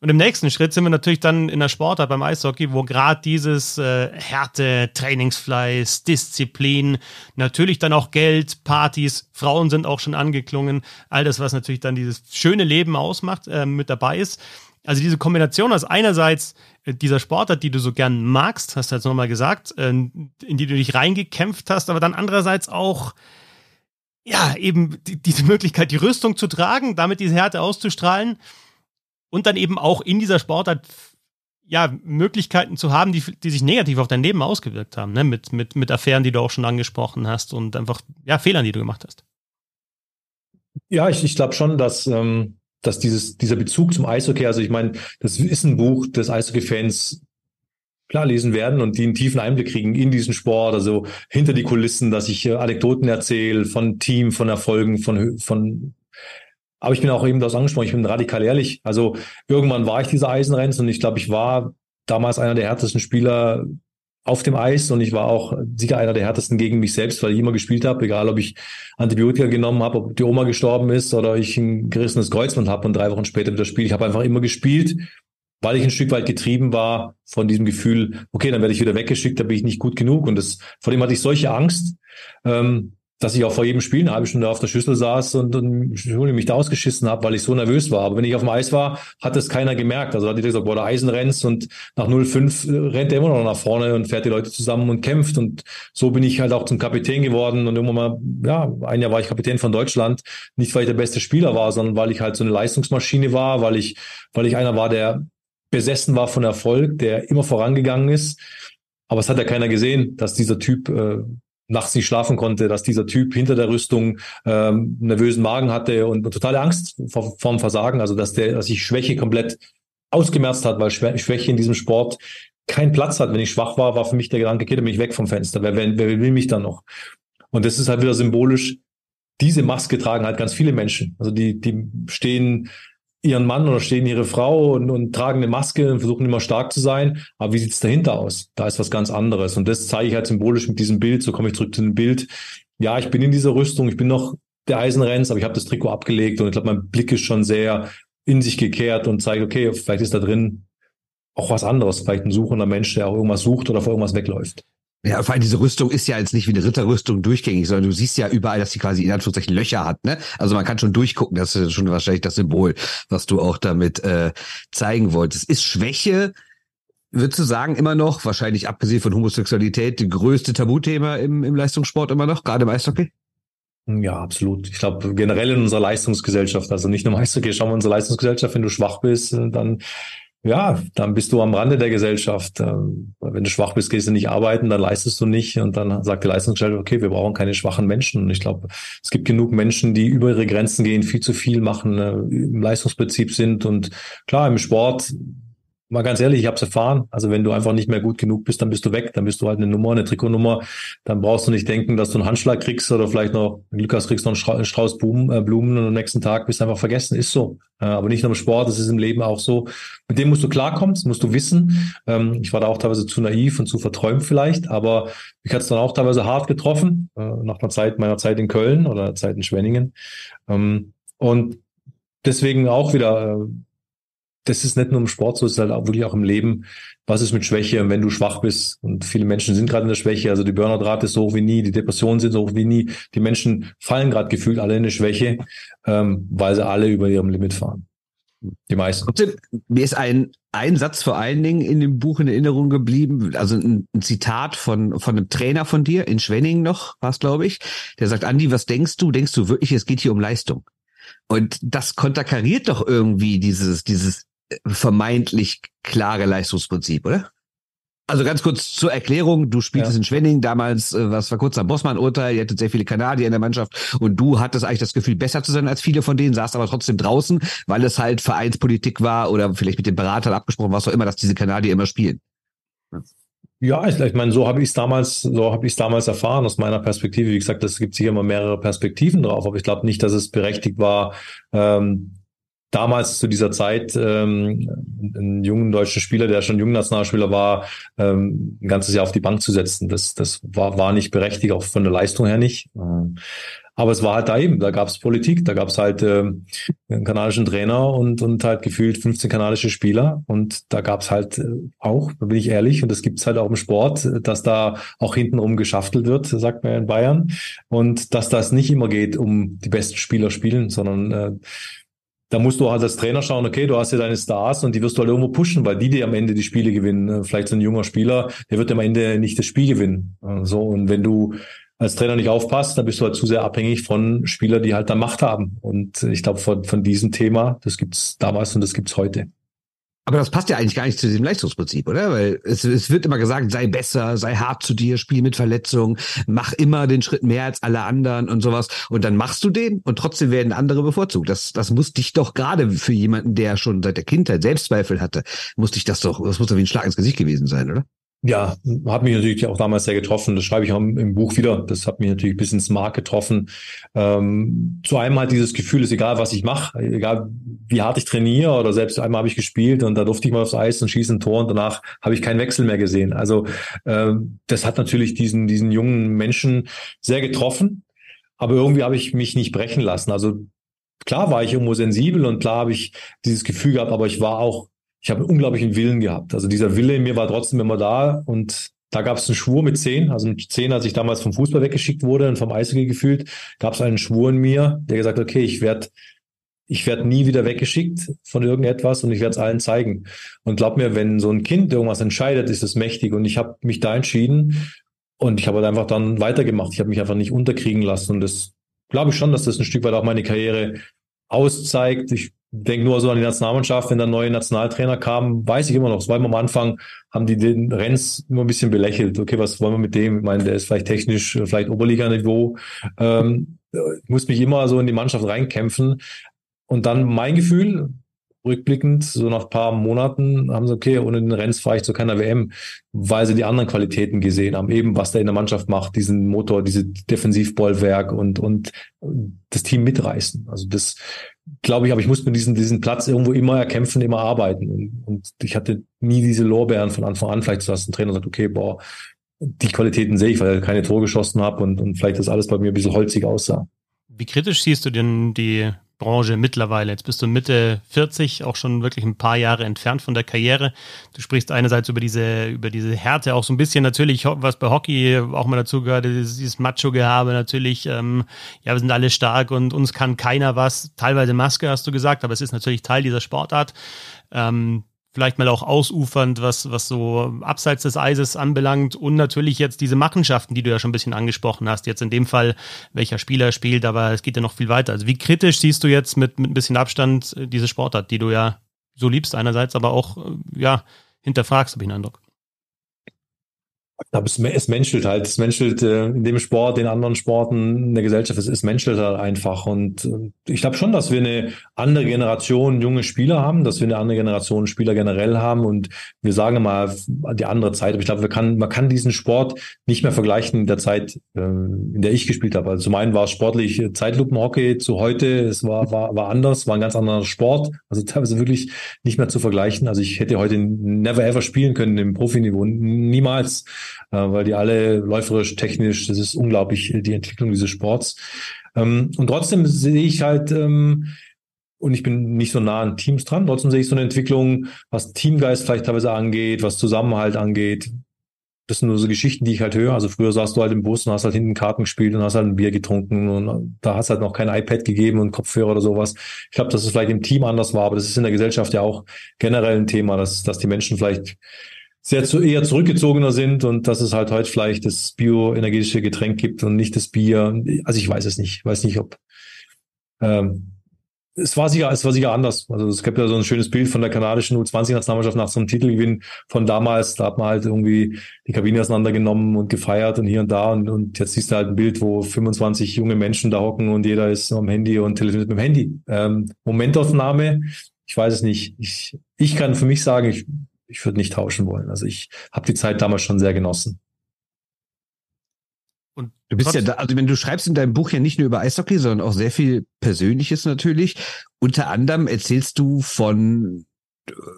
Und im nächsten Schritt sind wir natürlich dann in der Sportart beim Eishockey, wo gerade dieses äh, Härte, Trainingsfleiß, Disziplin, natürlich dann auch Geld, Partys, Frauen sind auch schon angeklungen, all das, was natürlich dann dieses schöne Leben ausmacht, äh, mit dabei ist. Also diese Kombination aus einerseits äh, dieser Sportart, die du so gern magst, hast du jetzt nochmal gesagt, äh, in die du dich reingekämpft hast, aber dann andererseits auch ja, eben die, diese Möglichkeit, die Rüstung zu tragen, damit diese Härte auszustrahlen und dann eben auch in dieser Sportart ja, Möglichkeiten zu haben, die, die sich negativ auf dein Leben ausgewirkt haben, ne? mit, mit, mit Affären, die du auch schon angesprochen hast und einfach, ja, Fehlern, die du gemacht hast. Ja, ich, ich glaube schon, dass, ähm, dass dieses, dieser Bezug zum Eishockey, also ich meine, das ist ein Buch des Eishockey-Fans klar lesen werden und die einen tiefen Einblick kriegen in diesen Sport, also hinter die Kulissen, dass ich äh, Anekdoten erzähle von Team, von Erfolgen, von, von aber ich bin auch eben das angesprochen, ich bin radikal ehrlich. Also irgendwann war ich dieser Eisenrenz und ich glaube, ich war damals einer der härtesten Spieler auf dem Eis und ich war auch sicher einer der härtesten gegen mich selbst, weil ich immer gespielt habe, egal ob ich Antibiotika genommen habe, ob die Oma gestorben ist oder ich ein gerissenes Kreuzband habe und drei Wochen später wieder spiele. Ich habe einfach immer gespielt, weil ich ein Stück weit getrieben war von diesem Gefühl, okay, dann werde ich wieder weggeschickt, da bin ich nicht gut genug. Und das, vor dem hatte ich solche Angst, ähm, dass ich auch vor jedem Spiel eine halbe Stunde auf der Schüssel saß und, und mich da ausgeschissen habe, weil ich so nervös war. Aber wenn ich auf dem Eis war, hat das keiner gemerkt. Also da hat die gesagt, boah, der Eisen rennt und nach 0,5 äh, rennt er immer noch nach vorne und fährt die Leute zusammen und kämpft. Und so bin ich halt auch zum Kapitän geworden und irgendwann mal, ja, ein Jahr war ich Kapitän von Deutschland. Nicht, weil ich der beste Spieler war, sondern weil ich halt so eine Leistungsmaschine war, weil ich, weil ich einer war, der besessen war von Erfolg, der immer vorangegangen ist. Aber es hat ja keiner gesehen, dass dieser Typ äh, nachts nicht schlafen konnte, dass dieser Typ hinter der Rüstung ähm, nervösen Magen hatte und, totale Angst vor, vorm Versagen, also dass der, dass sich Schwäche komplett ausgemerzt hat, weil Schwäche in diesem Sport keinen Platz hat. Wenn ich schwach war, war für mich der Gedanke, okay, dann bin ich weg vom Fenster. Wer, wer, wer will mich dann noch? Und das ist halt wieder symbolisch. Diese Maske tragen halt ganz viele Menschen. Also die, die stehen ihren Mann oder stehen ihre Frau und, und tragen eine Maske und versuchen immer stark zu sein. Aber wie sieht's dahinter aus? Da ist was ganz anderes. Und das zeige ich halt symbolisch mit diesem Bild. So komme ich zurück zu dem Bild. Ja, ich bin in dieser Rüstung, ich bin noch der Eisenrenz, aber ich habe das Trikot abgelegt und ich glaube, mein Blick ist schon sehr in sich gekehrt und zeigt, okay, vielleicht ist da drin auch was anderes, vielleicht ein suchender Mensch, der auch irgendwas sucht oder vor irgendwas wegläuft. Ja, vor allem diese Rüstung ist ja jetzt nicht wie eine Ritterrüstung durchgängig, sondern du siehst ja überall, dass sie quasi in Anführungszeichen Löcher hat, ne? Also man kann schon durchgucken, das ist schon wahrscheinlich das Symbol, was du auch damit äh, zeigen wolltest. Ist Schwäche, würdest du sagen, immer noch, wahrscheinlich abgesehen von Homosexualität, die größte Tabuthema im, im Leistungssport immer noch, gerade im Eishockey? Ja, absolut. Ich glaube, generell in unserer Leistungsgesellschaft, also nicht nur im Eishockey, schauen wir unsere Leistungsgesellschaft, wenn du schwach bist, dann ja, dann bist du am Rande der Gesellschaft. Ähm, wenn du schwach bist, gehst du nicht arbeiten, dann leistest du nicht und dann sagt die Leistungsgesellschaft, okay, wir brauchen keine schwachen Menschen. Und ich glaube, es gibt genug Menschen, die über ihre Grenzen gehen, viel zu viel machen, äh, im Leistungsprinzip sind und klar, im Sport mal ganz ehrlich, ich habe es erfahren. Also wenn du einfach nicht mehr gut genug bist, dann bist du weg. Dann bist du halt eine Nummer, eine Trikotnummer. Dann brauchst du nicht denken, dass du einen Handschlag kriegst oder vielleicht noch, Glück hast, kriegst noch einen Strauß Blumen, äh, Blumen und am nächsten Tag bist du einfach vergessen. Ist so. Äh, aber nicht nur im Sport, das ist im Leben auch so. Mit dem musst du klarkommen, das musst du wissen. Ähm, ich war da auch teilweise zu naiv und zu verträumt vielleicht, aber mich hat es dann auch teilweise hart getroffen, äh, nach einer Zeit, meiner Zeit in Köln oder Zeit in Schwenningen. Ähm, und deswegen auch wieder, äh, das ist nicht nur im Sport so, es ist halt auch wirklich auch im Leben. Was ist mit Schwäche wenn du schwach bist? Und viele Menschen sind gerade in der Schwäche. Also die Burnout-Rate ist so hoch wie nie, die Depressionen sind so hoch wie nie. Die Menschen fallen gerade gefühlt alle in eine Schwäche, ähm, weil sie alle über ihrem Limit fahren. Die meisten. Trotzdem, mir ist ein, ein Satz vor allen Dingen in dem Buch in Erinnerung geblieben, also ein, ein Zitat von, von einem Trainer von dir, in Schwenning noch, war es, glaube ich, der sagt, Andi, was denkst du? Denkst du wirklich, es geht hier um Leistung? Und das konterkariert doch irgendwie dieses, dieses vermeintlich klare Leistungsprinzip, oder? Also ganz kurz zur Erklärung, du spieltest ja. in Schwenning damals, äh, was war kurz am Bossmann-Urteil, ihr hattet sehr viele Kanadier in der Mannschaft und du hattest eigentlich das Gefühl, besser zu sein als viele von denen, saßt aber trotzdem draußen, weil es halt Vereinspolitik war oder vielleicht mit den Beratern abgesprochen, was auch immer, dass diese Kanadier immer spielen. Ja, ich, ich meine, so habe ich es damals, so habe ich es damals erfahren aus meiner Perspektive. Wie gesagt, es gibt sicher immer mehrere Perspektiven drauf, aber ich glaube nicht, dass es berechtigt war, ähm, damals zu dieser Zeit ähm, einen jungen deutschen Spieler, der schon Jungnationalspieler war, ähm, ein ganzes Jahr auf die Bank zu setzen. Das, das war, war nicht berechtigt, auch von der Leistung her nicht. Ähm, aber es war halt da eben, da gab es Politik, da gab es halt äh, einen kanadischen Trainer und, und halt gefühlt 15 kanadische Spieler. Und da gab es halt äh, auch, da bin ich ehrlich, und das gibt es halt auch im Sport, dass da auch hintenrum geschaftelt wird, sagt man in Bayern. Und dass das nicht immer geht, um die besten Spieler spielen, sondern äh, da musst du halt als Trainer schauen, okay, du hast ja deine Stars und die wirst du halt irgendwo pushen, weil die dir am Ende die Spiele gewinnen. Äh, vielleicht so ein junger Spieler, der wird am Ende nicht das Spiel gewinnen. Äh, so, und wenn du als Trainer nicht aufpasst, dann bist du halt zu sehr abhängig von Spielern, die halt da Macht haben. Und ich glaube, von, von diesem Thema, das gibt's damals und das gibt's heute. Aber das passt ja eigentlich gar nicht zu diesem Leistungsprinzip, oder? Weil es, es wird immer gesagt, sei besser, sei hart zu dir, spiel mit Verletzungen, mach immer den Schritt mehr als alle anderen und sowas. Und dann machst du den und trotzdem werden andere bevorzugt. Das, das muss dich doch gerade für jemanden, der schon seit der Kindheit Selbstzweifel hatte, muss dich das doch, das muss doch wie ein Schlag ins Gesicht gewesen sein, oder? Ja, hat mich natürlich auch damals sehr getroffen. Das schreibe ich auch im Buch wieder. Das hat mich natürlich bis ins Mark getroffen. Ähm, zu einem halt dieses Gefühl ist egal, was ich mache, egal wie hart ich trainiere oder selbst einmal habe ich gespielt und da durfte ich mal aufs Eis und schieße ein Tor und danach habe ich keinen Wechsel mehr gesehen. Also ähm, das hat natürlich diesen, diesen jungen Menschen sehr getroffen. Aber irgendwie habe ich mich nicht brechen lassen. Also klar war ich irgendwo sensibel und klar habe ich dieses Gefühl gehabt, aber ich war auch ich habe einen unglaublichen Willen gehabt. Also dieser Wille in mir war trotzdem immer da und da gab es einen Schwur mit zehn, also mit zehn, als ich damals vom Fußball weggeschickt wurde und vom Eishockey gefühlt, gab es einen Schwur in mir, der gesagt hat, okay, ich werde ich werd nie wieder weggeschickt von irgendetwas und ich werde es allen zeigen. Und glaub mir, wenn so ein Kind irgendwas entscheidet, ist es mächtig. Und ich habe mich da entschieden und ich habe halt einfach dann weitergemacht. Ich habe mich einfach nicht unterkriegen lassen. Und das glaube ich schon, dass das ein Stück weit auch meine Karriere auszeigt. Ich denke nur so an die Nationalmannschaft, wenn dann neue Nationaltrainer kamen, weiß ich immer noch, es war immer am Anfang, haben die den Renz immer ein bisschen belächelt. Okay, was wollen wir mit dem? Ich meine, der ist vielleicht technisch, vielleicht Oberliganiveau. Ähm, ich muss mich immer so in die Mannschaft reinkämpfen. Und dann mein Gefühl, rückblickend, so nach paar Monaten, haben sie, okay, ohne den Renz fahre ich zu keiner WM, weil sie die anderen Qualitäten gesehen haben, eben was der in der Mannschaft macht, diesen Motor, diese Defensivbollwerk und, und das Team mitreißen. Also das, glaube ich, aber ich musste mir diesen, diesen Platz irgendwo immer erkämpfen, immer arbeiten. Und, ich hatte nie diese Lorbeeren von Anfang an, vielleicht, dass ein Trainer sagt, okay, boah, die Qualitäten sehe ich, weil ich keine Tore geschossen habe und, und vielleicht das alles bei mir ein bisschen holzig aussah. Wie kritisch siehst du denn die Branche mittlerweile. Jetzt bist du Mitte 40, auch schon wirklich ein paar Jahre entfernt von der Karriere. Du sprichst einerseits über diese, über diese Härte, auch so ein bisschen natürlich, was bei Hockey auch mal dazu gehört, dieses Macho-Gehabe natürlich, ähm, ja, wir sind alle stark und uns kann keiner was. Teilweise Maske hast du gesagt, aber es ist natürlich Teil dieser Sportart. Ähm, vielleicht mal auch ausufernd, was, was so abseits des Eises anbelangt und natürlich jetzt diese Machenschaften, die du ja schon ein bisschen angesprochen hast. Jetzt in dem Fall, welcher Spieler spielt, aber es geht ja noch viel weiter. Also wie kritisch siehst du jetzt mit, mit ein bisschen Abstand äh, diese Sportart, die du ja so liebst einerseits, aber auch, äh, ja, hinterfragst, habe ich den Eindruck. aber es, es menschelt halt, es menschelt äh, in dem Sport, in anderen Sporten, in der Gesellschaft, es, es menschelt halt einfach. Und äh, ich glaube schon, dass wir eine andere Generation junge Spieler haben, dass wir eine andere Generation Spieler generell haben. Und wir sagen mal die andere Zeit, aber ich glaube, kann, man kann diesen Sport nicht mehr vergleichen mit der Zeit, äh, in der ich gespielt habe. Also zum einen war es sportlich Zeitlupenhockey, zu heute, es war, war, war anders, war ein ganz anderer Sport, also teilweise wirklich nicht mehr zu vergleichen. Also ich hätte heute never ever spielen können im Profiniveau, niemals äh, weil die alle läuferisch, technisch, das ist unglaublich, die Entwicklung dieses Sports. Ähm, und trotzdem sehe ich halt, ähm, und ich bin nicht so nah an Teams dran, trotzdem sehe ich so eine Entwicklung, was Teamgeist vielleicht teilweise angeht, was Zusammenhalt angeht. Das sind nur so Geschichten, die ich halt höre. Also früher saßt du halt im Bus und hast halt hinten Karten gespielt und hast halt ein Bier getrunken und da hast halt noch kein iPad gegeben und Kopfhörer oder sowas. Ich glaube, dass es vielleicht im Team anders war, aber das ist in der Gesellschaft ja auch generell ein Thema, dass, dass die Menschen vielleicht sehr zu, eher zurückgezogener sind und dass es halt heute vielleicht das bioenergetische Getränk gibt und nicht das Bier. Also ich weiß es nicht. Ich weiß nicht, ob ähm, es war sicher, es war sicher anders. Also es gibt ja so ein schönes Bild von der kanadischen U20-Nationalmannschaft nach so einem Titelgewinn von damals. Da hat man halt irgendwie die Kabine auseinandergenommen und gefeiert und hier und da. Und, und jetzt siehst du halt ein Bild, wo 25 junge Menschen da hocken und jeder ist am Handy und telefoniert mit dem Handy. Ähm, Momentaufnahme, ich weiß es nicht. Ich, ich kann für mich sagen, ich ich würde nicht tauschen wollen. Also ich habe die Zeit damals schon sehr genossen. Und du bist ja da, also wenn du schreibst in deinem Buch ja nicht nur über Eishockey, sondern auch sehr viel Persönliches natürlich. Unter anderem erzählst du von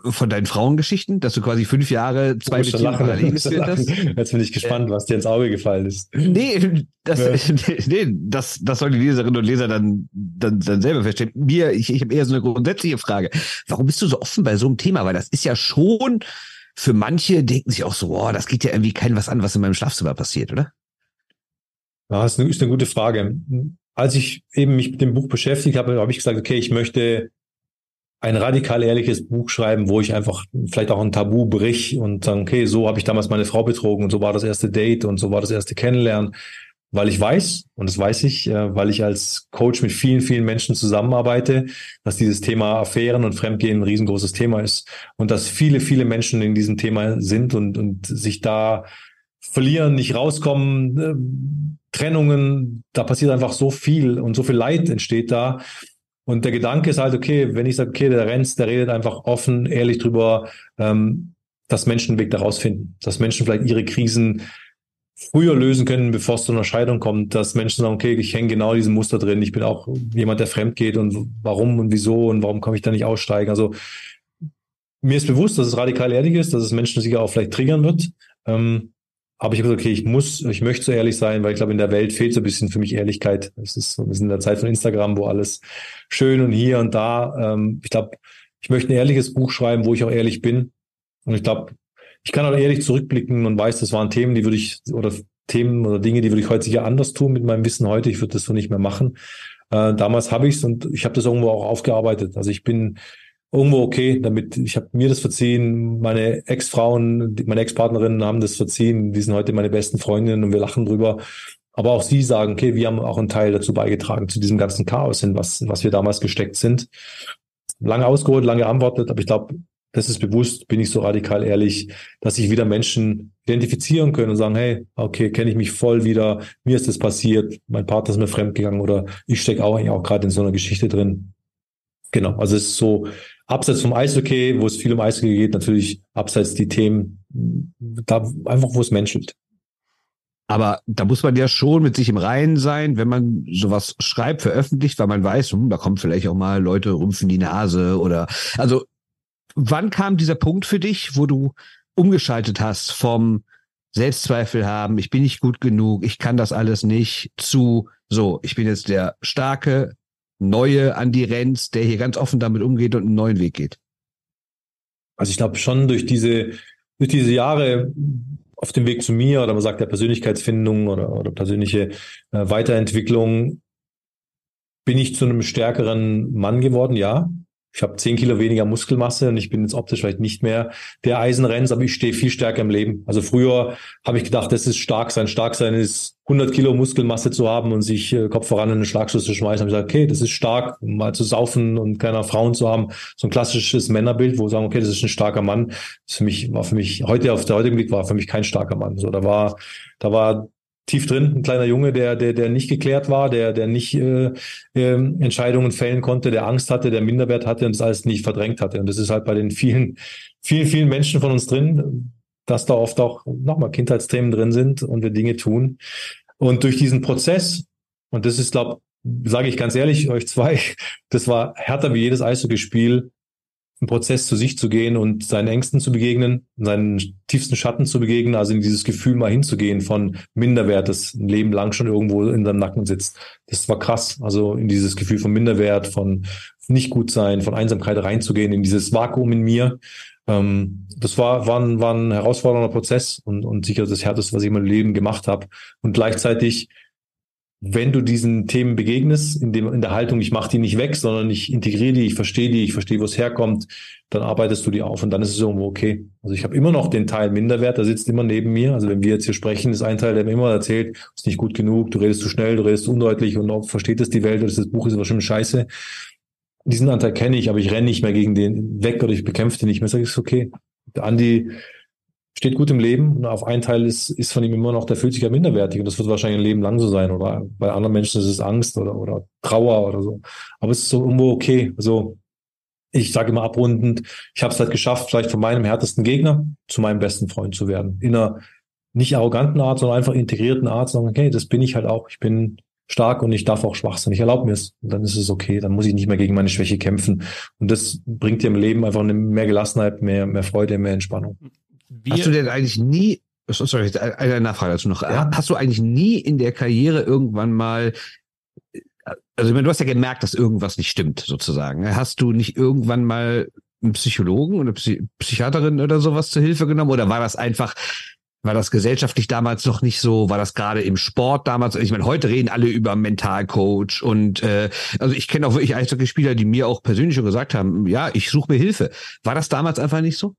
von deinen Frauengeschichten, dass du quasi fünf Jahre zwei oh, Beziehungen parallel geführt hast? Jetzt bin ich gespannt, äh, was dir ins Auge gefallen ist. Nee, das, ja. nee, das, das sollen die Leserinnen und Leser dann, dann, dann selber verstehen. Mir, ich, ich habe eher so eine grundsätzliche Frage. Warum bist du so offen bei so einem Thema? Weil das ist ja schon, für manche denken sich auch so, oh, das geht ja irgendwie kein was an, was in meinem Schlafzimmer passiert, oder? Ja, das ist eine, ist eine gute Frage. Als ich eben mich mit dem Buch beschäftigt habe, habe ich gesagt, okay, ich möchte ein radikal ehrliches Buch schreiben, wo ich einfach vielleicht auch ein Tabu brich und sagen, okay, so habe ich damals meine Frau betrogen und so war das erste Date und so war das erste Kennenlernen, weil ich weiß, und das weiß ich, äh, weil ich als Coach mit vielen, vielen Menschen zusammenarbeite, dass dieses Thema Affären und Fremdgehen ein riesengroßes Thema ist und dass viele, viele Menschen in diesem Thema sind und, und sich da verlieren, nicht rauskommen, äh, Trennungen, da passiert einfach so viel und so viel Leid entsteht da, und der Gedanke ist halt, okay, wenn ich sage, okay, der Renz, der redet einfach offen, ehrlich drüber, ähm, dass Menschen einen Weg daraus finden, dass Menschen vielleicht ihre Krisen früher lösen können, bevor es zu einer Scheidung kommt, dass Menschen sagen, okay, ich hänge genau diesem Muster drin, ich bin auch jemand, der fremd geht und warum und wieso und warum kann ich da nicht aussteigen. Also mir ist bewusst, dass es radikal ehrlich ist, dass es Menschen sicher auch vielleicht triggern wird. Ähm, aber ich habe gesagt, okay, ich muss, ich möchte so ehrlich sein, weil ich glaube, in der Welt fehlt so ein bisschen für mich Ehrlichkeit. Es ist, wir sind in der Zeit von Instagram, wo alles schön und hier und da. Ähm, ich glaube, ich möchte ein ehrliches Buch schreiben, wo ich auch ehrlich bin. Und ich glaube, ich kann auch ehrlich zurückblicken und weiß, das waren Themen, die würde ich, oder Themen oder Dinge, die würde ich heute sicher anders tun mit meinem Wissen heute. Ich würde das so nicht mehr machen. Äh, damals habe ich es und ich habe das irgendwo auch aufgearbeitet. Also ich bin irgendwo okay, damit ich habe mir das verziehen, meine Ex-Frauen, meine Ex-Partnerinnen haben das verziehen, die sind heute meine besten Freundinnen und wir lachen drüber. Aber auch sie sagen, okay, wir haben auch einen Teil dazu beigetragen, zu diesem ganzen Chaos, in was, was wir damals gesteckt sind. Lange ausgeholt, lange antwortet, aber ich glaube, das ist bewusst, bin ich so radikal ehrlich, dass sich wieder Menschen identifizieren können und sagen, hey, okay, kenne ich mich voll wieder, mir ist das passiert, mein Partner ist mir fremdgegangen oder ich stecke auch eigentlich auch gerade in so einer Geschichte drin. Genau, also es ist so abseits vom Eishockey, wo es viel um Eishockey geht, natürlich abseits die Themen, da einfach, wo es menschelt. Aber da muss man ja schon mit sich im Reinen sein, wenn man sowas schreibt, veröffentlicht, weil man weiß, hm, da kommen vielleicht auch mal Leute rumpfen die Nase oder, also, wann kam dieser Punkt für dich, wo du umgeschaltet hast vom Selbstzweifel haben, ich bin nicht gut genug, ich kann das alles nicht, zu so, ich bin jetzt der starke, neue Andy Renz, der hier ganz offen damit umgeht und einen neuen Weg geht? Also ich glaube schon durch diese, durch diese Jahre auf dem Weg zu mir oder man sagt der Persönlichkeitsfindung oder, oder persönliche äh, Weiterentwicklung bin ich zu einem stärkeren Mann geworden, ja. Ich habe zehn Kilo weniger Muskelmasse und ich bin jetzt optisch vielleicht nicht mehr der Eisenrenz, aber ich stehe viel stärker im Leben. Also früher habe ich gedacht, das ist stark sein. Stark sein ist 100 Kilo Muskelmasse zu haben und sich äh, Kopf voran in einen Schlagschuss zu schmeißen. Habe ich gesagt, okay, das ist stark, mal zu saufen und keiner Frauen zu haben. So ein klassisches Männerbild, wo sagen, okay, das ist ein starker Mann. Das für mich war für mich heute auf der heutigen Blick war für mich kein starker Mann. So, da war da war tief drin, ein kleiner Junge, der, der, der nicht geklärt war, der, der nicht äh, äh, Entscheidungen fällen konnte, der Angst hatte, der Minderwert hatte und das alles nicht verdrängt hatte. Und das ist halt bei den vielen, vielen, vielen Menschen von uns drin, dass da oft auch nochmal Kindheitsthemen drin sind und wir Dinge tun. Und durch diesen Prozess, und das ist, glaube sage ich ganz ehrlich, euch zwei, das war härter wie jedes Eishockeyspiel, einen Prozess zu sich zu gehen und seinen Ängsten zu begegnen, seinen tiefsten Schatten zu begegnen, also in dieses Gefühl mal hinzugehen von Minderwert, das ein Leben lang schon irgendwo in seinem Nacken sitzt. Das war krass. Also in dieses Gefühl von Minderwert, von nicht gut sein, von Einsamkeit reinzugehen, in dieses Vakuum in mir. Ähm, das war, war, ein, war ein herausfordernder Prozess und, und sicher das Härteste, was ich in meinem Leben gemacht habe. Und gleichzeitig wenn du diesen Themen begegnest, in, dem, in der Haltung, ich mache die nicht weg, sondern ich integriere die, ich verstehe die, ich verstehe, wo es herkommt, dann arbeitest du die auf und dann ist es irgendwo okay. Also ich habe immer noch den Teil Minderwert, der sitzt immer neben mir. Also wenn wir jetzt hier sprechen, ist ein Teil, der mir immer erzählt, ist nicht gut genug, du redest zu schnell, du redest undeutlich und ob versteht es die Welt oder das Buch ist wahrscheinlich scheiße. Diesen Anteil kenne ich, aber ich renne nicht mehr gegen den weg oder ich bekämpfe den nicht mehr. Sag ich, ist okay. Andi steht gut im Leben und auf einen Teil ist, ist von ihm immer noch, der fühlt sich ja minderwertig und das wird wahrscheinlich ein Leben lang so sein oder bei anderen Menschen ist es Angst oder, oder Trauer oder so. Aber es ist so irgendwo okay. Also ich sage immer abrundend, ich habe es halt geschafft, vielleicht von meinem härtesten Gegner zu meinem besten Freund zu werden. In einer nicht arroganten Art, sondern einfach integrierten Art, sagen, okay, das bin ich halt auch. Ich bin stark und ich darf auch schwach sein. Ich erlaube mir es. Und dann ist es okay. Dann muss ich nicht mehr gegen meine Schwäche kämpfen. Und das bringt dir im Leben einfach mehr Gelassenheit, mehr, mehr Freude, mehr Entspannung. Wir Hast du denn eigentlich nie, sorry, eine Nachfrage dazu noch. Ja. Hast du eigentlich nie in der Karriere irgendwann mal, also ich meine, du hast ja gemerkt, dass irgendwas nicht stimmt, sozusagen. Hast du nicht irgendwann mal einen Psychologen oder Psy Psychiaterin oder sowas zur Hilfe genommen? Oder war das einfach, war das gesellschaftlich damals noch nicht so? War das gerade im Sport damals? Ich meine, heute reden alle über Mentalcoach und äh, also ich kenne auch wirklich Eishockeyspieler, die mir auch persönlich schon gesagt haben, ja, ich suche mir Hilfe. War das damals einfach nicht so?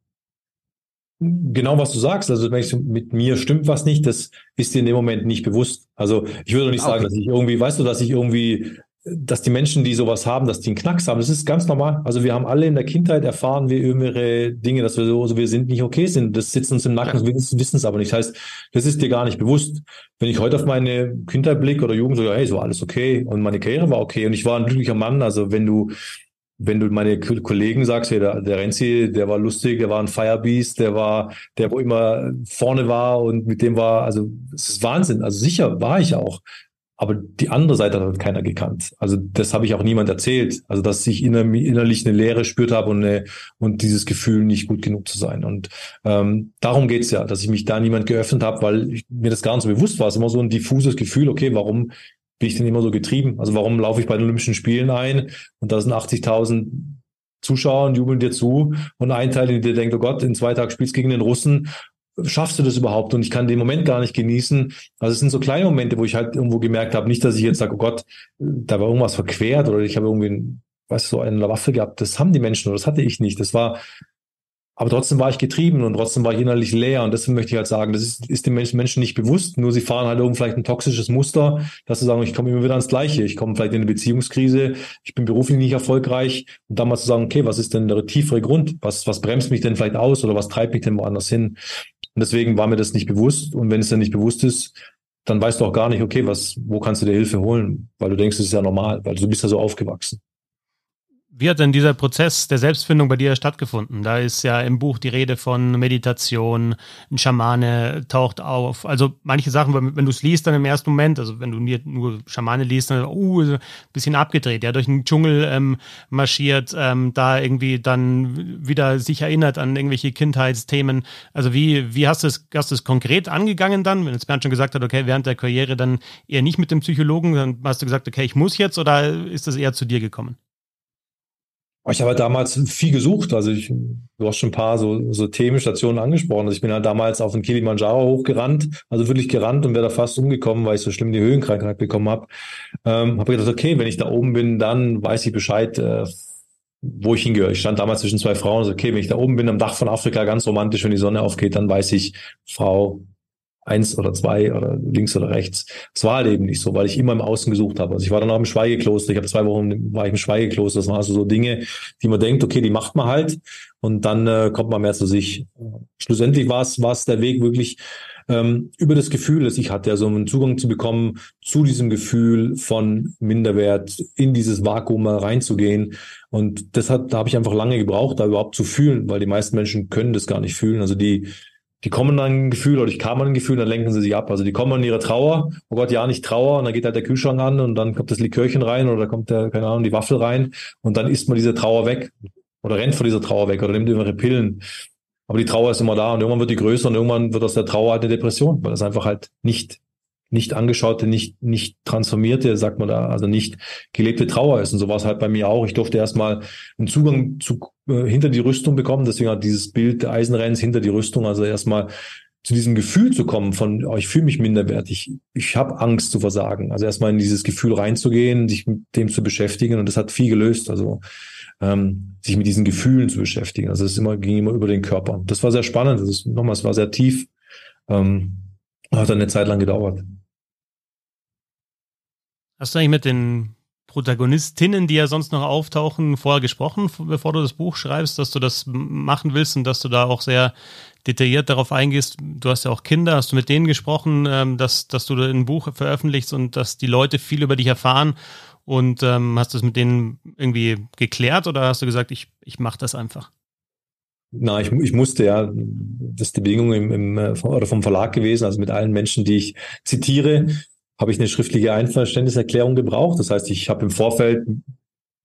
Genau, was du sagst. Also, wenn ich mit mir stimmt was nicht, das ist dir in dem Moment nicht bewusst. Also, ich würde nicht sagen, okay. dass ich irgendwie, weißt du, dass ich irgendwie, dass die Menschen, die sowas haben, dass die einen Knacks haben. Das ist ganz normal. Also, wir haben alle in der Kindheit erfahren, wir irgendwelche Dinge, dass wir so, also wir sind nicht okay sind. Das sitzt uns im Nacken, ja. wir wissen es aber nicht. Das heißt, das ist dir gar nicht bewusst. Wenn ich heute auf meine Kindheit blicke oder Jugend so, hey, so alles okay und meine Karriere war okay und ich war ein glücklicher Mann. Also, wenn du, wenn du meine Kollegen sagst, hey, der, der Renzi, der war lustig, der war ein Firebeast, der war, der wo immer vorne war und mit dem war, also es ist Wahnsinn. Also sicher war ich auch. Aber die andere Seite hat keiner gekannt. Also das habe ich auch niemand erzählt. Also dass ich inner, innerlich eine Leere spürt habe und, und dieses Gefühl, nicht gut genug zu sein. Und ähm, darum geht's ja, dass ich mich da niemand geöffnet habe, weil ich, mir das gar nicht so bewusst war. Es ist immer so ein diffuses Gefühl, okay, warum bin ich denn immer so getrieben? Also warum laufe ich bei den Olympischen Spielen ein und da sind 80.000 Zuschauer und jubeln dir zu und ein Teil in dir denkt, oh Gott, in zwei Tagen spielst du gegen den Russen, schaffst du das überhaupt? Und ich kann den Moment gar nicht genießen. Also es sind so kleine Momente, wo ich halt irgendwo gemerkt habe, nicht, dass ich jetzt sage, oh Gott, da war irgendwas verquert oder ich habe irgendwie, weißt du, so eine Waffe gehabt. Das haben die Menschen oder das hatte ich nicht. Das war aber trotzdem war ich getrieben und trotzdem war ich innerlich leer. Und deswegen möchte ich halt sagen, das ist, ist den Menschen nicht bewusst. Nur sie fahren halt irgendwie vielleicht ein toxisches Muster, dass sie sagen, ich komme immer wieder ans Gleiche. Ich komme vielleicht in eine Beziehungskrise. Ich bin beruflich nicht erfolgreich. Und dann mal zu sagen, okay, was ist denn der tiefere Grund? Was, was bremst mich denn vielleicht aus oder was treibt mich denn woanders hin? Und deswegen war mir das nicht bewusst. Und wenn es dann nicht bewusst ist, dann weißt du auch gar nicht, okay, was, wo kannst du dir Hilfe holen? Weil du denkst, es ist ja normal, weil du bist ja so aufgewachsen. Wie hat denn dieser Prozess der Selbstfindung bei dir stattgefunden? Da ist ja im Buch die Rede von Meditation, ein Schamane taucht auf. Also manche Sachen, wenn du es liest, dann im ersten Moment, also wenn du nur Schamane liest, dann, uh, ein bisschen abgedreht, ja, durch den Dschungel ähm, marschiert, ähm, da irgendwie dann wieder sich erinnert an irgendwelche Kindheitsthemen. Also wie, wie hast du es, hast du es konkret angegangen dann? Wenn jetzt Bernd schon gesagt hat, okay, während der Karriere dann eher nicht mit dem Psychologen, dann hast du gesagt, okay, ich muss jetzt oder ist das eher zu dir gekommen? Ich habe halt damals viel gesucht. Also ich, du hast schon ein paar so, so Themenstationen angesprochen. Also ich bin halt damals auf den Kilimanjaro hochgerannt, also wirklich gerannt und wäre da fast umgekommen, weil ich so schlimm die Höhenkrankheit bekommen habe. Ähm, habe gedacht, okay, wenn ich da oben bin, dann weiß ich Bescheid. Äh, wo ich hingehöre. Ich stand damals zwischen zwei Frauen und so, okay, wenn ich da oben bin am Dach von Afrika, ganz romantisch, wenn die Sonne aufgeht, dann weiß ich, Frau eins oder zwei oder links oder rechts. Es war halt eben nicht so, weil ich immer im Außen gesucht habe. Also ich war dann auch im Schweigekloster. Ich habe zwei Wochen war ich im Schweigekloster. Das waren also so Dinge, die man denkt, okay, die macht man halt und dann äh, kommt man mehr zu sich. Schlussendlich war es war es der Weg wirklich ähm, über das Gefühl, das ich hatte, also einen Zugang zu bekommen zu diesem Gefühl von Minderwert, in dieses Vakuum reinzugehen. Und das hat, da habe ich einfach lange gebraucht, da überhaupt zu fühlen, weil die meisten Menschen können das gar nicht fühlen. Also die die kommen an ein Gefühl oder ich kam an ein Gefühl, dann lenken sie sich ab. Also die kommen an ihre Trauer, oh Gott, ja, nicht Trauer, und dann geht halt der Kühlschrank an und dann kommt das Likörchen rein oder kommt der, keine Ahnung, die Waffel rein und dann isst man diese Trauer weg oder rennt vor dieser Trauer weg oder nimmt irgendwelche Pillen. Aber die Trauer ist immer da und irgendwann wird die größer und irgendwann wird aus der Trauer halt eine Depression, weil das einfach halt nicht nicht angeschaute, nicht, nicht transformierte, sagt man da, also nicht gelebte Trauer ist. Und so war es halt bei mir auch. Ich durfte erstmal einen Zugang zu, äh, hinter die Rüstung bekommen. Deswegen hat dieses Bild der Eisenrenns hinter die Rüstung, also erstmal zu diesem Gefühl zu kommen von, oh, ich fühle mich minderwertig, ich, ich habe Angst zu versagen. Also erstmal in dieses Gefühl reinzugehen, sich mit dem zu beschäftigen und das hat viel gelöst. Also ähm, sich mit diesen Gefühlen zu beschäftigen. Also es immer, ging immer über den Körper. Das war sehr spannend. Das ist, nochmal, es war sehr tief. Ähm, hat dann eine Zeit lang gedauert. Hast du eigentlich mit den Protagonistinnen, die ja sonst noch auftauchen, vorher gesprochen, bevor du das Buch schreibst, dass du das machen willst und dass du da auch sehr detailliert darauf eingehst. Du hast ja auch Kinder, hast du mit denen gesprochen, ähm, dass, dass du ein Buch veröffentlichst und dass die Leute viel über dich erfahren und ähm, hast du es mit denen irgendwie geklärt oder hast du gesagt, ich, ich mache das einfach? Na, ich, ich musste ja, das ist die Bedingung im, im, äh, vom Verlag gewesen, also mit allen Menschen, die ich zitiere, habe ich eine schriftliche Einverständniserklärung gebraucht. Das heißt, ich habe im Vorfeld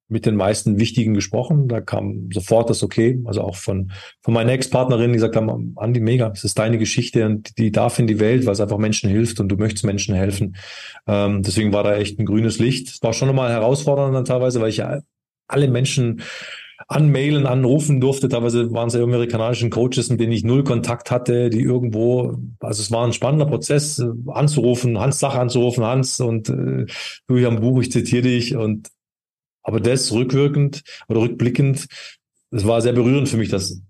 mit den meisten Wichtigen gesprochen. Da kam sofort das Okay, also auch von, von meinen Ex-Partnerinnen, die gesagt haben, Andi, mega, es ist deine Geschichte und die darf in die Welt, weil es einfach Menschen hilft und du möchtest Menschen helfen. Ähm, deswegen war da echt ein grünes Licht. Es war schon nochmal herausfordernd dann teilweise, weil ich ja alle Menschen anmailen, anrufen durfte. Teilweise waren es ja kanadischen Coaches, mit denen ich null Kontakt hatte, die irgendwo, also es war ein spannender Prozess, äh, anzurufen, Hans Sache anzurufen, Hans und äh, du, ich am Buch, ich zitiere dich und aber das rückwirkend oder rückblickend, es war sehr berührend für mich, dass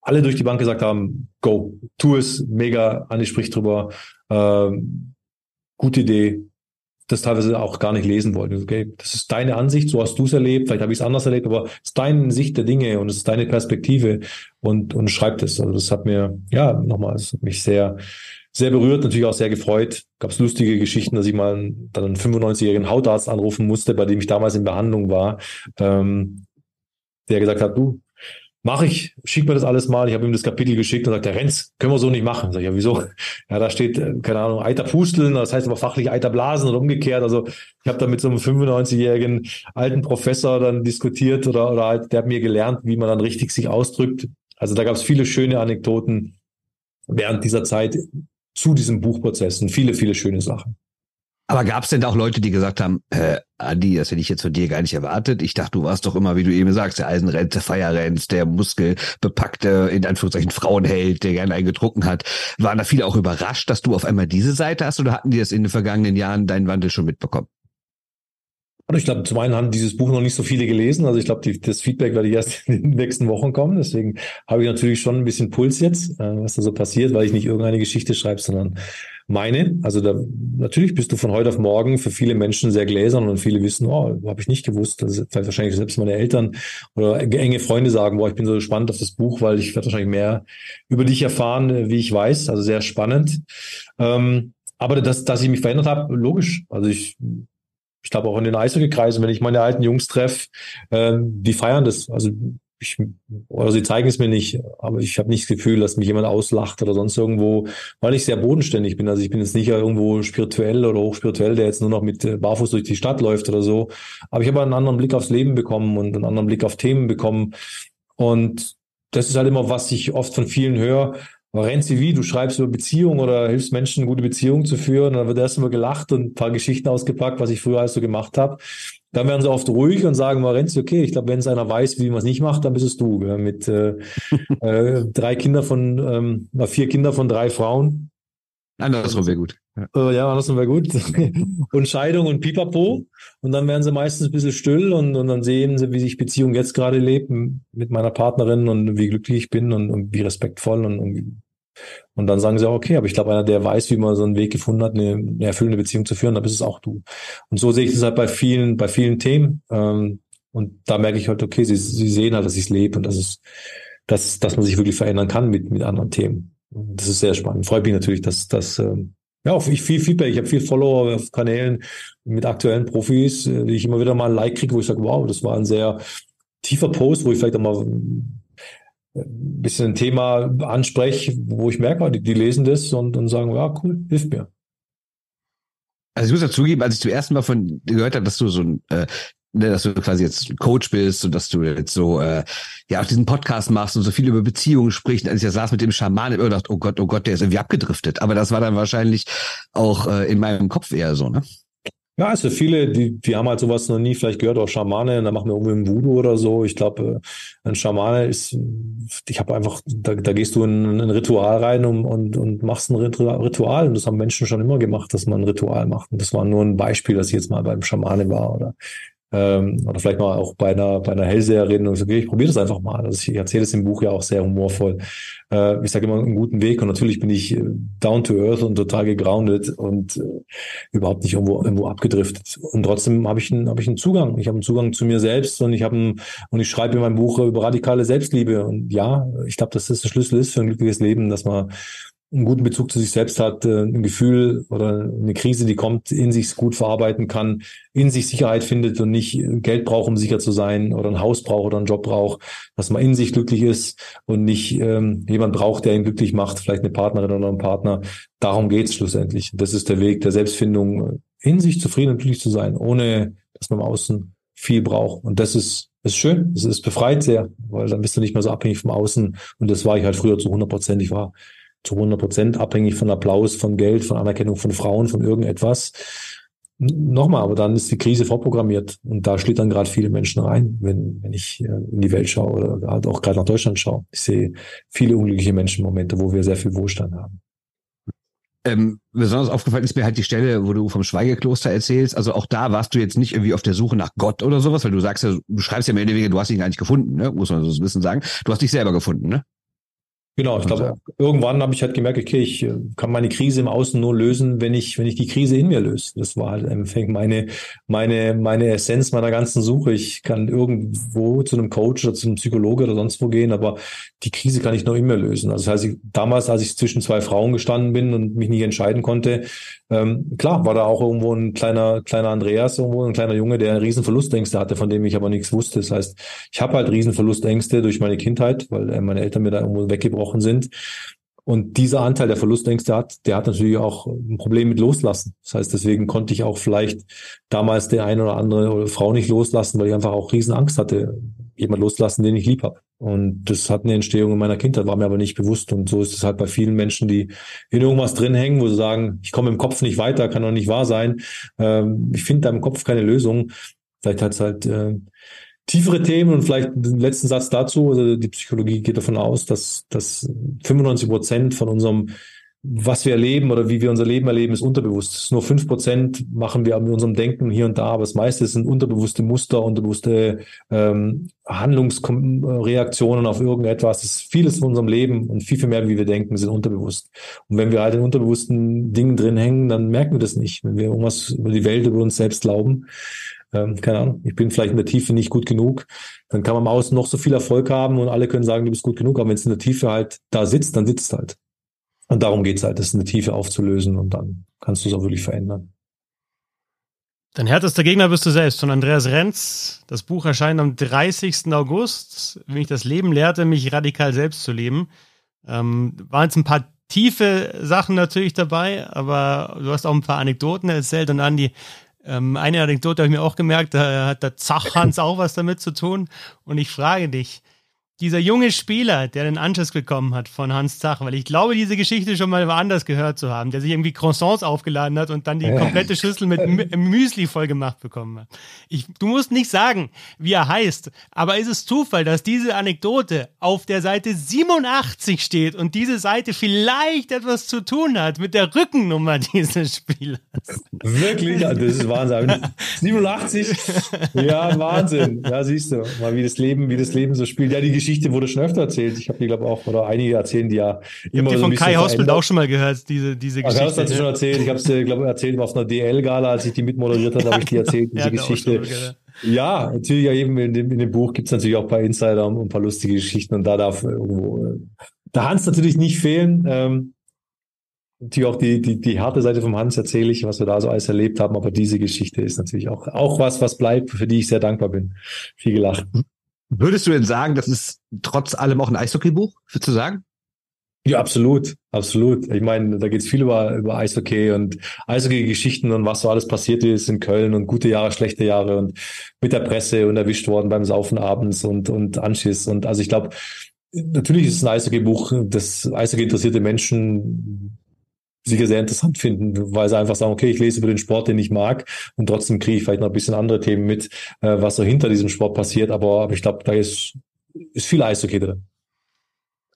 alle durch die Bank gesagt haben, go, tu es, mega, Anni spricht drüber, äh, gute Idee, das teilweise auch gar nicht lesen wollten. Okay, das ist deine Ansicht, so hast du es erlebt, vielleicht habe ich es anders erlebt, aber es ist deine Sicht der Dinge und es ist deine Perspektive und, und schreibt es. Also das hat mir, ja, nochmal, es hat mich sehr, sehr berührt, natürlich auch sehr gefreut. Gab es lustige Geschichten, dass ich mal dann einen 95-jährigen Hautarzt anrufen musste, bei dem ich damals in Behandlung war, ähm, der gesagt hat, du, Mach ich, schick mir das alles mal. Ich habe ihm das Kapitel geschickt und sagt, der Renz, können wir so nicht machen. Sag ich, ja, wieso? Ja, da steht, äh, keine Ahnung, Eiter pusteln, das heißt aber fachlich Eiter blasen oder umgekehrt. Also ich habe da mit so einem 95-jährigen alten Professor dann diskutiert oder, oder halt, der hat mir gelernt, wie man dann richtig sich ausdrückt. Also da gab es viele schöne Anekdoten während dieser Zeit zu diesem Buchprozess und viele, viele schöne Sachen. Aber gab es denn auch Leute, die gesagt haben, äh, Andi, das hätte ich jetzt von dir gar nicht erwartet. Ich dachte, du warst doch immer, wie du eben sagst, der Eisenrenz, der Feierrenz, der muskelbepackte, in Anführungszeichen Frauenheld, der gerne einen hat. Waren da viele auch überrascht, dass du auf einmal diese Seite hast oder hatten die das in den vergangenen Jahren deinen Wandel schon mitbekommen? Also ich glaube, zum einen haben dieses Buch noch nicht so viele gelesen. Also ich glaube, das Feedback werde ich erst in den nächsten Wochen kommen. Deswegen habe ich natürlich schon ein bisschen Puls jetzt, äh, was da so passiert, weil ich nicht irgendeine Geschichte schreibe, sondern meine. Also da, natürlich bist du von heute auf morgen für viele Menschen sehr gläsern und viele wissen, oh, habe ich nicht gewusst. Das ist wahrscheinlich selbst meine Eltern oder enge Freunde sagen, boah, ich bin so gespannt auf das Buch, weil ich werde wahrscheinlich mehr über dich erfahren, wie ich weiß. Also sehr spannend. Ähm, aber dass, dass ich mich verändert habe, logisch. Also ich ich glaube auch in den Eishockeykreisen, wenn ich meine alten Jungs treffe, äh, die feiern das. Also ich, oder sie zeigen es mir nicht, aber ich habe nicht das Gefühl, dass mich jemand auslacht oder sonst irgendwo, weil ich sehr bodenständig bin. Also ich bin jetzt nicht irgendwo spirituell oder hochspirituell, der jetzt nur noch mit äh, Barfuß durch die Stadt läuft oder so. Aber ich habe einen anderen Blick aufs Leben bekommen und einen anderen Blick auf Themen bekommen. Und das ist halt immer, was ich oft von vielen höre. Renzi, wie, du schreibst über Beziehungen oder hilfst Menschen, gute Beziehung zu führen. Und dann wird erst mal gelacht und ein paar Geschichten ausgepackt, was ich früher alles so gemacht habe. Dann werden sie oft ruhig und sagen, Renzi, okay, ich glaube, wenn es einer weiß, wie man es nicht macht, dann bist es du. Ja, mit äh, äh, drei Kinder von, ähm, vier Kinder von drei Frauen. Andersrum wäre gut. Ja, ja andersrum wäre gut. und Scheidung und Pipapo. Und dann werden sie meistens ein bisschen still und, und dann sehen sie, wie sich Beziehung jetzt gerade lebt mit meiner Partnerin und wie glücklich ich bin und, und wie respektvoll und, und und dann sagen sie auch, okay, aber ich glaube, einer, der weiß, wie man so einen Weg gefunden hat, eine, eine erfüllende Beziehung zu führen, dann bist es auch du. Und so sehe ich das halt bei vielen, bei vielen Themen. Ähm, und da merke ich halt, okay, sie, sie sehen halt, dass ich es lebe und dass es, dass, dass man sich wirklich verändern kann mit, mit anderen Themen. Das ist sehr spannend. Freut mich natürlich, dass, dass ähm, ja, auch viel Feedback. Ich habe viel Follower auf Kanälen mit aktuellen Profis, äh, die ich immer wieder mal ein Like kriege, wo ich sage, wow, das war ein sehr tiefer Post, wo ich vielleicht auch mal ein bisschen ein Thema anspreche, wo ich merke, die, die lesen das und, und sagen, ja, cool, hilft mir. Also ich muss dazugeben, als ich zum ersten Mal von gehört habe, dass du so ein, äh, ne, dass du quasi jetzt Coach bist und dass du jetzt so äh, ja auch diesen Podcast machst und so viel über Beziehungen sprichst. Als ich ja saß mit dem Schaman, ich gedacht, oh Gott, oh Gott, der ist irgendwie abgedriftet. Aber das war dann wahrscheinlich auch äh, in meinem Kopf eher so, ne? Ja, also viele, die, die haben halt sowas noch nie vielleicht gehört, auch Schamane, da machen wir irgendwie Voodoo oder so. Ich glaube, äh, ein Schamane ist, ich habe einfach, da, da gehst du in ein Ritual rein und, und, und machst ein Ritual. Und das haben Menschen schon immer gemacht, dass man ein Ritual macht. Und das war nur ein Beispiel, dass ich jetzt mal beim Schamane war oder ähm, oder vielleicht mal auch bei einer, bei einer Hellseherin und so, okay, ich probiere das einfach mal. Also ich erzähle es im Buch ja auch sehr humorvoll. Äh, ich sage immer einen guten Weg und natürlich bin ich äh, down to earth und total gegroundet und äh, überhaupt nicht irgendwo, irgendwo abgedriftet. Und trotzdem habe ich einen, habe ich einen Zugang. Ich habe einen Zugang zu mir selbst und ich habe einen, und ich schreibe in meinem Buch über radikale Selbstliebe. Und ja, ich glaube, dass das der Schlüssel ist für ein glückliches Leben, dass man einen guten Bezug zu sich selbst hat, äh, ein Gefühl oder eine Krise, die kommt, in sich gut verarbeiten kann, in sich Sicherheit findet und nicht Geld braucht, um sicher zu sein oder ein Haus braucht oder einen Job braucht, dass man in sich glücklich ist und nicht ähm, jemand braucht, der ihn glücklich macht, vielleicht eine Partnerin oder ein Partner. Darum geht's schlussendlich. Das ist der Weg der Selbstfindung, in sich zufrieden und glücklich zu sein, ohne dass man im Außen viel braucht. Und das ist, ist schön, es ist befreit sehr, weil dann bist du nicht mehr so abhängig vom Außen. Und das war ich halt früher zu 100 Prozent. Ich war zu 100 Prozent abhängig von Applaus, von Geld, von Anerkennung von Frauen, von irgendetwas. Nochmal, aber dann ist die Krise vorprogrammiert und da schlittern gerade viele Menschen rein, wenn, wenn ich äh, in die Welt schaue oder halt auch gerade nach Deutschland schaue. Ich sehe viele unglückliche Menschen Momente, wo wir sehr viel Wohlstand haben. Ähm, besonders aufgefallen ist mir halt die Stelle, wo du vom Schweigekloster erzählst. Also auch da warst du jetzt nicht irgendwie auf der Suche nach Gott oder sowas, weil du sagst ja, du schreibst ja mehr oder weniger, du hast ihn gar nicht gefunden, ne? muss man so ein bisschen sagen. Du hast dich selber gefunden, ne? Genau, ich glaube, irgendwann habe ich halt gemerkt, okay, ich äh, kann meine Krise im Außen nur lösen, wenn ich, wenn ich die Krise in mir löse. Das war halt Endeffekt meine, meine, meine Essenz meiner ganzen Suche. Ich kann irgendwo zu einem Coach oder zu einem Psychologe oder sonst wo gehen, aber die Krise kann ich nur in mir lösen. Also das heißt, ich, damals, als ich zwischen zwei Frauen gestanden bin und mich nicht entscheiden konnte, ähm, klar, war da auch irgendwo ein kleiner, kleiner Andreas, irgendwo ein kleiner Junge, der riesen Verlustängste hatte, von dem ich aber nichts wusste. Das heißt, ich habe halt riesen Verlustängste durch meine Kindheit, weil äh, meine Eltern mir da irgendwo weggebrochen sind. Und dieser Anteil, der Verlustängste hat, der hat natürlich auch ein Problem mit Loslassen. Das heißt, deswegen konnte ich auch vielleicht damals der eine oder andere Frau nicht loslassen, weil ich einfach auch riesen Angst hatte, jemand loslassen, den ich lieb habe. Und das hat eine Entstehung in meiner Kindheit, war mir aber nicht bewusst. Und so ist es halt bei vielen Menschen, die in irgendwas drin hängen, wo sie sagen, ich komme im Kopf nicht weiter, kann doch nicht wahr sein. Ähm, ich finde da im Kopf keine Lösung. Vielleicht hat es halt äh, tiefere Themen und vielleicht den letzten Satz dazu. Also die Psychologie geht davon aus, dass, dass 95 Prozent von unserem was wir erleben oder wie wir unser Leben erleben, ist unterbewusst. Nur fünf Prozent machen wir mit unserem Denken hier und da, aber das meiste sind unterbewusste Muster, unterbewusste ähm, Handlungsreaktionen auf irgendetwas. Das ist vieles von unserem Leben und viel, viel mehr, wie wir denken, sind unterbewusst. Und wenn wir halt in unterbewussten Dingen drin hängen, dann merken wir das nicht. Wenn wir irgendwas über die Welt, über uns selbst glauben, ähm, keine Ahnung, ich bin vielleicht in der Tiefe nicht gut genug, dann kann man im Außen noch so viel Erfolg haben und alle können sagen, du bist gut genug, aber wenn es in der Tiefe halt da sitzt, dann sitzt halt. Und darum geht's halt, das in der Tiefe aufzulösen und dann kannst du es auch wirklich verändern. Dein härtester Gegner bist du selbst von Andreas Renz. Das Buch erscheint am 30. August. Wie ich das Leben lehrte, mich radikal selbst zu leben. Ähm, waren jetzt ein paar tiefe Sachen natürlich dabei, aber du hast auch ein paar Anekdoten erzählt und Andi, ähm, eine Anekdote habe ich mir auch gemerkt, da hat der Zachhans auch was damit zu tun. Und ich frage dich, dieser junge Spieler, der den Anschluss bekommen hat von Hans Zach, weil ich glaube, diese Geschichte schon mal woanders gehört zu haben, der sich irgendwie Croissants aufgeladen hat und dann die komplette Schüssel mit Müsli voll gemacht bekommen hat. Ich, du musst nicht sagen, wie er heißt, aber ist es Zufall, dass diese Anekdote auf der Seite 87 steht und diese Seite vielleicht etwas zu tun hat mit der Rückennummer dieses Spielers? Wirklich? Das ist Wahnsinn. 87? Ja, Wahnsinn. Ja, siehst du, mal wie das Leben, wie das Leben so spielt. Ja, die Geschichte Geschichte wurde schon öfter erzählt. Ich habe die, glaube auch, oder einige erzählen die ja immer. Ich habe die von Kai Hausbild auch schon mal gehört, diese, diese Geschichte. Ach, hast du schon erzählt. Ich habe es dir, glaube erzählt auf einer DL-Gala, als ich die mitmoderiert habe, habe ich die erzählt, diese Geschichte. Ja, natürlich ja eben in dem, in dem Buch gibt es natürlich auch ein paar Insider und ein paar lustige Geschichten und da darf irgendwo äh, der Hans natürlich nicht fehlen. Ähm, natürlich auch die, die, die harte Seite vom Hans erzähle ich, was wir da so alles erlebt haben, aber diese Geschichte ist natürlich auch, auch was, was bleibt, für die ich sehr dankbar bin. Viel gelacht. Würdest du denn sagen, das ist trotz allem auch ein Eishockeybuch, zu sagen? Ja, absolut, absolut. Ich meine, da geht's viel über, über Eishockey und Eishockey-Geschichten und was so alles passiert ist in Köln und gute Jahre, schlechte Jahre und mit der Presse und erwischt worden beim Saufen abends und, und Anschiss. Und also ich glaube, natürlich ist es ein Eishockey-Buch, das Eishockey interessierte Menschen sicher sehr interessant finden, weil sie einfach sagen, okay, ich lese über den Sport, den ich mag und trotzdem kriege ich vielleicht noch ein bisschen andere Themen mit, äh, was so hinter diesem Sport passiert. Aber, aber ich glaube, da ist, ist viel Eishockey drin.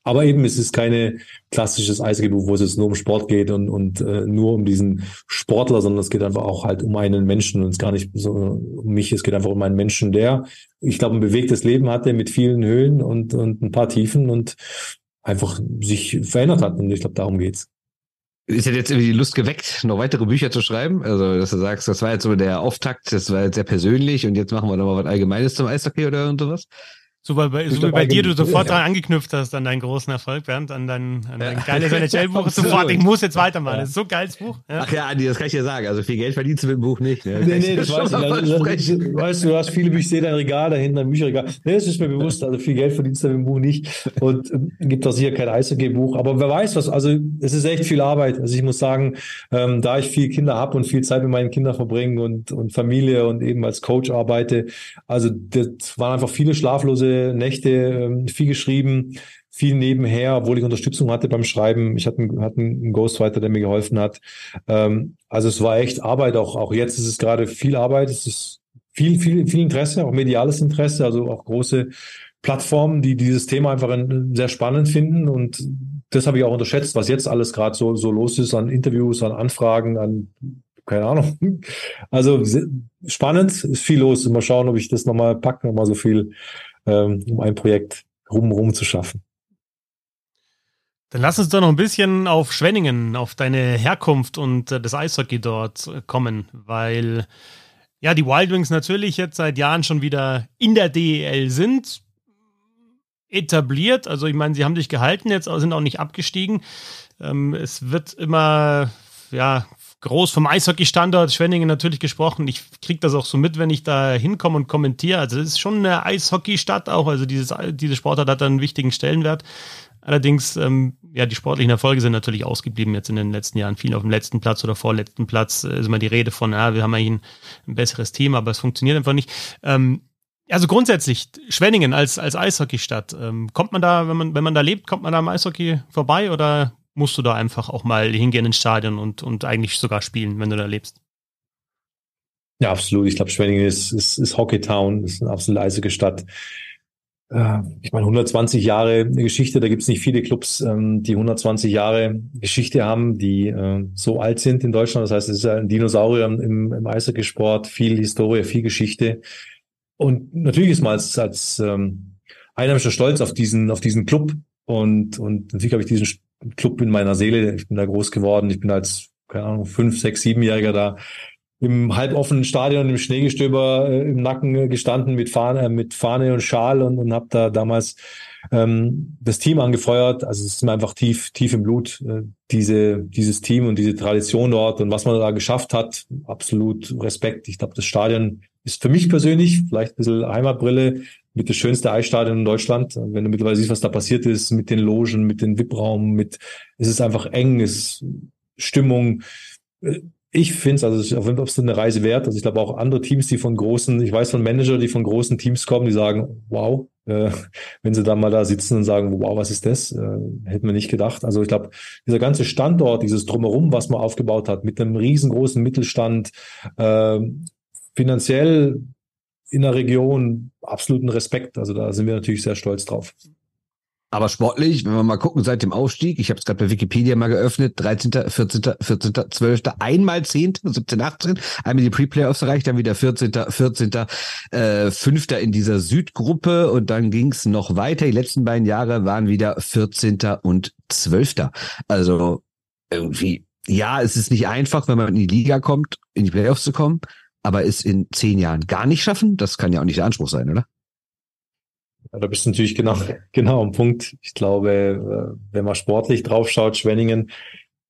Aber eben, es ist keine klassisches Eishockeybuch, wo es jetzt nur um Sport geht und, und äh, nur um diesen Sportler, sondern es geht einfach auch halt um einen Menschen und es gar nicht so um mich, es geht einfach um einen Menschen, der, ich glaube, ein bewegtes Leben hatte mit vielen Höhen und, und ein paar Tiefen und einfach sich verändert hat. Und ich glaube, darum geht's. Ist ja jetzt irgendwie die Lust geweckt, noch weitere Bücher zu schreiben? Also, dass du sagst, das war jetzt so der Auftakt, das war jetzt sehr persönlich und jetzt machen wir nochmal was Allgemeines zum Eishockey oder irgend sowas? So bei, bei, so wie bei dir du sofort ja. dran angeknüpft hast an deinen großen Erfolg, Bernd, an dein, an dein ja. geiles NHL-Buch. sofort, ich muss jetzt weitermachen. Ja. Das ist so ein geiles Buch. Ja. Ach ja, Andi, das kann ich dir sagen. Also viel Geld verdienst du mit dem Buch nicht. Ne? Nee, nee, das, weiß ich. Also, weißt du, du hast viele Bücher, ich sehe dein Regal da hinten, ein Bücherregal. Nee, das ist mir bewusst. Also viel Geld verdienst du mit dem Buch nicht. Und äh, gibt auch sicher kein Eishockey-Buch. Aber wer weiß was. Also es ist echt viel Arbeit. Also ich muss sagen, ähm, da ich viele Kinder habe und viel Zeit mit meinen Kindern verbringe und, und Familie und eben als Coach arbeite, also das waren einfach viele schlaflose Nächte ähm, viel geschrieben, viel nebenher, obwohl ich Unterstützung hatte beim Schreiben. Ich hatte einen, hatte einen Ghostwriter, der mir geholfen hat. Ähm, also es war echt Arbeit. Auch, auch jetzt ist es gerade viel Arbeit. Es ist viel, viel, viel Interesse, auch mediales Interesse, also auch große Plattformen, die dieses Thema einfach sehr spannend finden. Und das habe ich auch unterschätzt, was jetzt alles gerade so, so los ist an Interviews, an Anfragen, an keine Ahnung. Also spannend, ist viel los. Mal schauen, ob ich das nochmal packe, nochmal so viel ähm, um ein Projekt rum, zu schaffen. Dann lass uns doch noch ein bisschen auf Schwenningen, auf deine Herkunft und äh, das Eishockey dort äh, kommen, weil ja, die Wild Wings natürlich jetzt seit Jahren schon wieder in der DEL sind, etabliert. Also ich meine, sie haben sich gehalten jetzt, sind auch nicht abgestiegen. Ähm, es wird immer ja, groß vom Eishockey-Standort Schwenningen natürlich gesprochen. Ich kriege das auch so mit, wenn ich da hinkomme und kommentiere. Also es ist schon eine Eishockey-Stadt auch. Also dieses, diese Sportart hat einen wichtigen Stellenwert. Allerdings, ähm, ja, die sportlichen Erfolge sind natürlich ausgeblieben jetzt in den letzten Jahren. Viel auf dem letzten Platz oder vorletzten Platz äh, ist immer die Rede von, ja, wir haben eigentlich ein, ein besseres Team, aber es funktioniert einfach nicht. Ähm, also grundsätzlich, Schwenningen als, als Eishockeystadt, ähm, kommt man da, wenn man, wenn man da lebt, kommt man da am Eishockey vorbei oder musst du da einfach auch mal hingehen ins Stadion und, und eigentlich sogar spielen, wenn du da lebst. Ja, absolut. Ich glaube, Schwenningen ist, ist, ist Hockeytown, ist eine absolut eisige Stadt. Äh, ich meine, 120 Jahre Geschichte, da gibt es nicht viele Clubs, ähm, die 120 Jahre Geschichte haben, die äh, so alt sind in Deutschland. Das heißt, es ist ein Dinosaurier im, im Eishockeysport, viel Historie, viel Geschichte. Und natürlich ist man als, als ähm, einheimischer Stolz auf diesen, auf diesen Club. Und, und natürlich habe ich diesen Club in meiner Seele. Ich bin da groß geworden. Ich bin als, keine Ahnung, fünf, sechs, siebenjähriger da im halboffenen Stadion im Schneegestöber äh, im Nacken gestanden mit Fahne, äh, mit Fahne und Schal und, und habe da damals ähm, das Team angefeuert. Also es ist mir einfach tief, tief im Blut, äh, diese, dieses Team und diese Tradition dort und was man da geschafft hat. Absolut Respekt. Ich glaube, das Stadion ist für mich persönlich vielleicht ein bisschen Heimatbrille mit das schönste Eisstadion in Deutschland. Wenn du mittlerweile siehst, was da passiert ist mit den Logen, mit dem VIP-Raum, mit, es ist einfach eng, es ist Stimmung. Ich finde es, also auf jeden Fall eine Reise wert. Also ich glaube auch andere Teams, die von großen, ich weiß von Manager, die von großen Teams kommen, die sagen, wow, äh, wenn sie da mal da sitzen und sagen, wow, was ist das? Äh, hätten wir nicht gedacht. Also ich glaube, dieser ganze Standort, dieses Drumherum, was man aufgebaut hat, mit einem riesengroßen Mittelstand, äh, finanziell in der Region absoluten Respekt. Also da sind wir natürlich sehr stolz drauf. Aber sportlich, wenn wir mal gucken, seit dem Aufstieg, ich habe es gerade bei Wikipedia mal geöffnet, 13., 14., 14., 12., einmal 10., 17., 18., einmal die Pre-Playoffs erreicht, dann wieder 14., 14., äh, 5. in dieser Südgruppe und dann ging es noch weiter. Die letzten beiden Jahre waren wieder 14. und 12. Also irgendwie, ja, es ist nicht einfach, wenn man in die Liga kommt, in die Playoffs zu kommen, aber es in zehn Jahren gar nicht schaffen, das kann ja auch nicht der Anspruch sein, oder? Ja, da bist du natürlich genau, genau am Punkt. Ich glaube, äh, wenn man sportlich draufschaut, Schwenningen,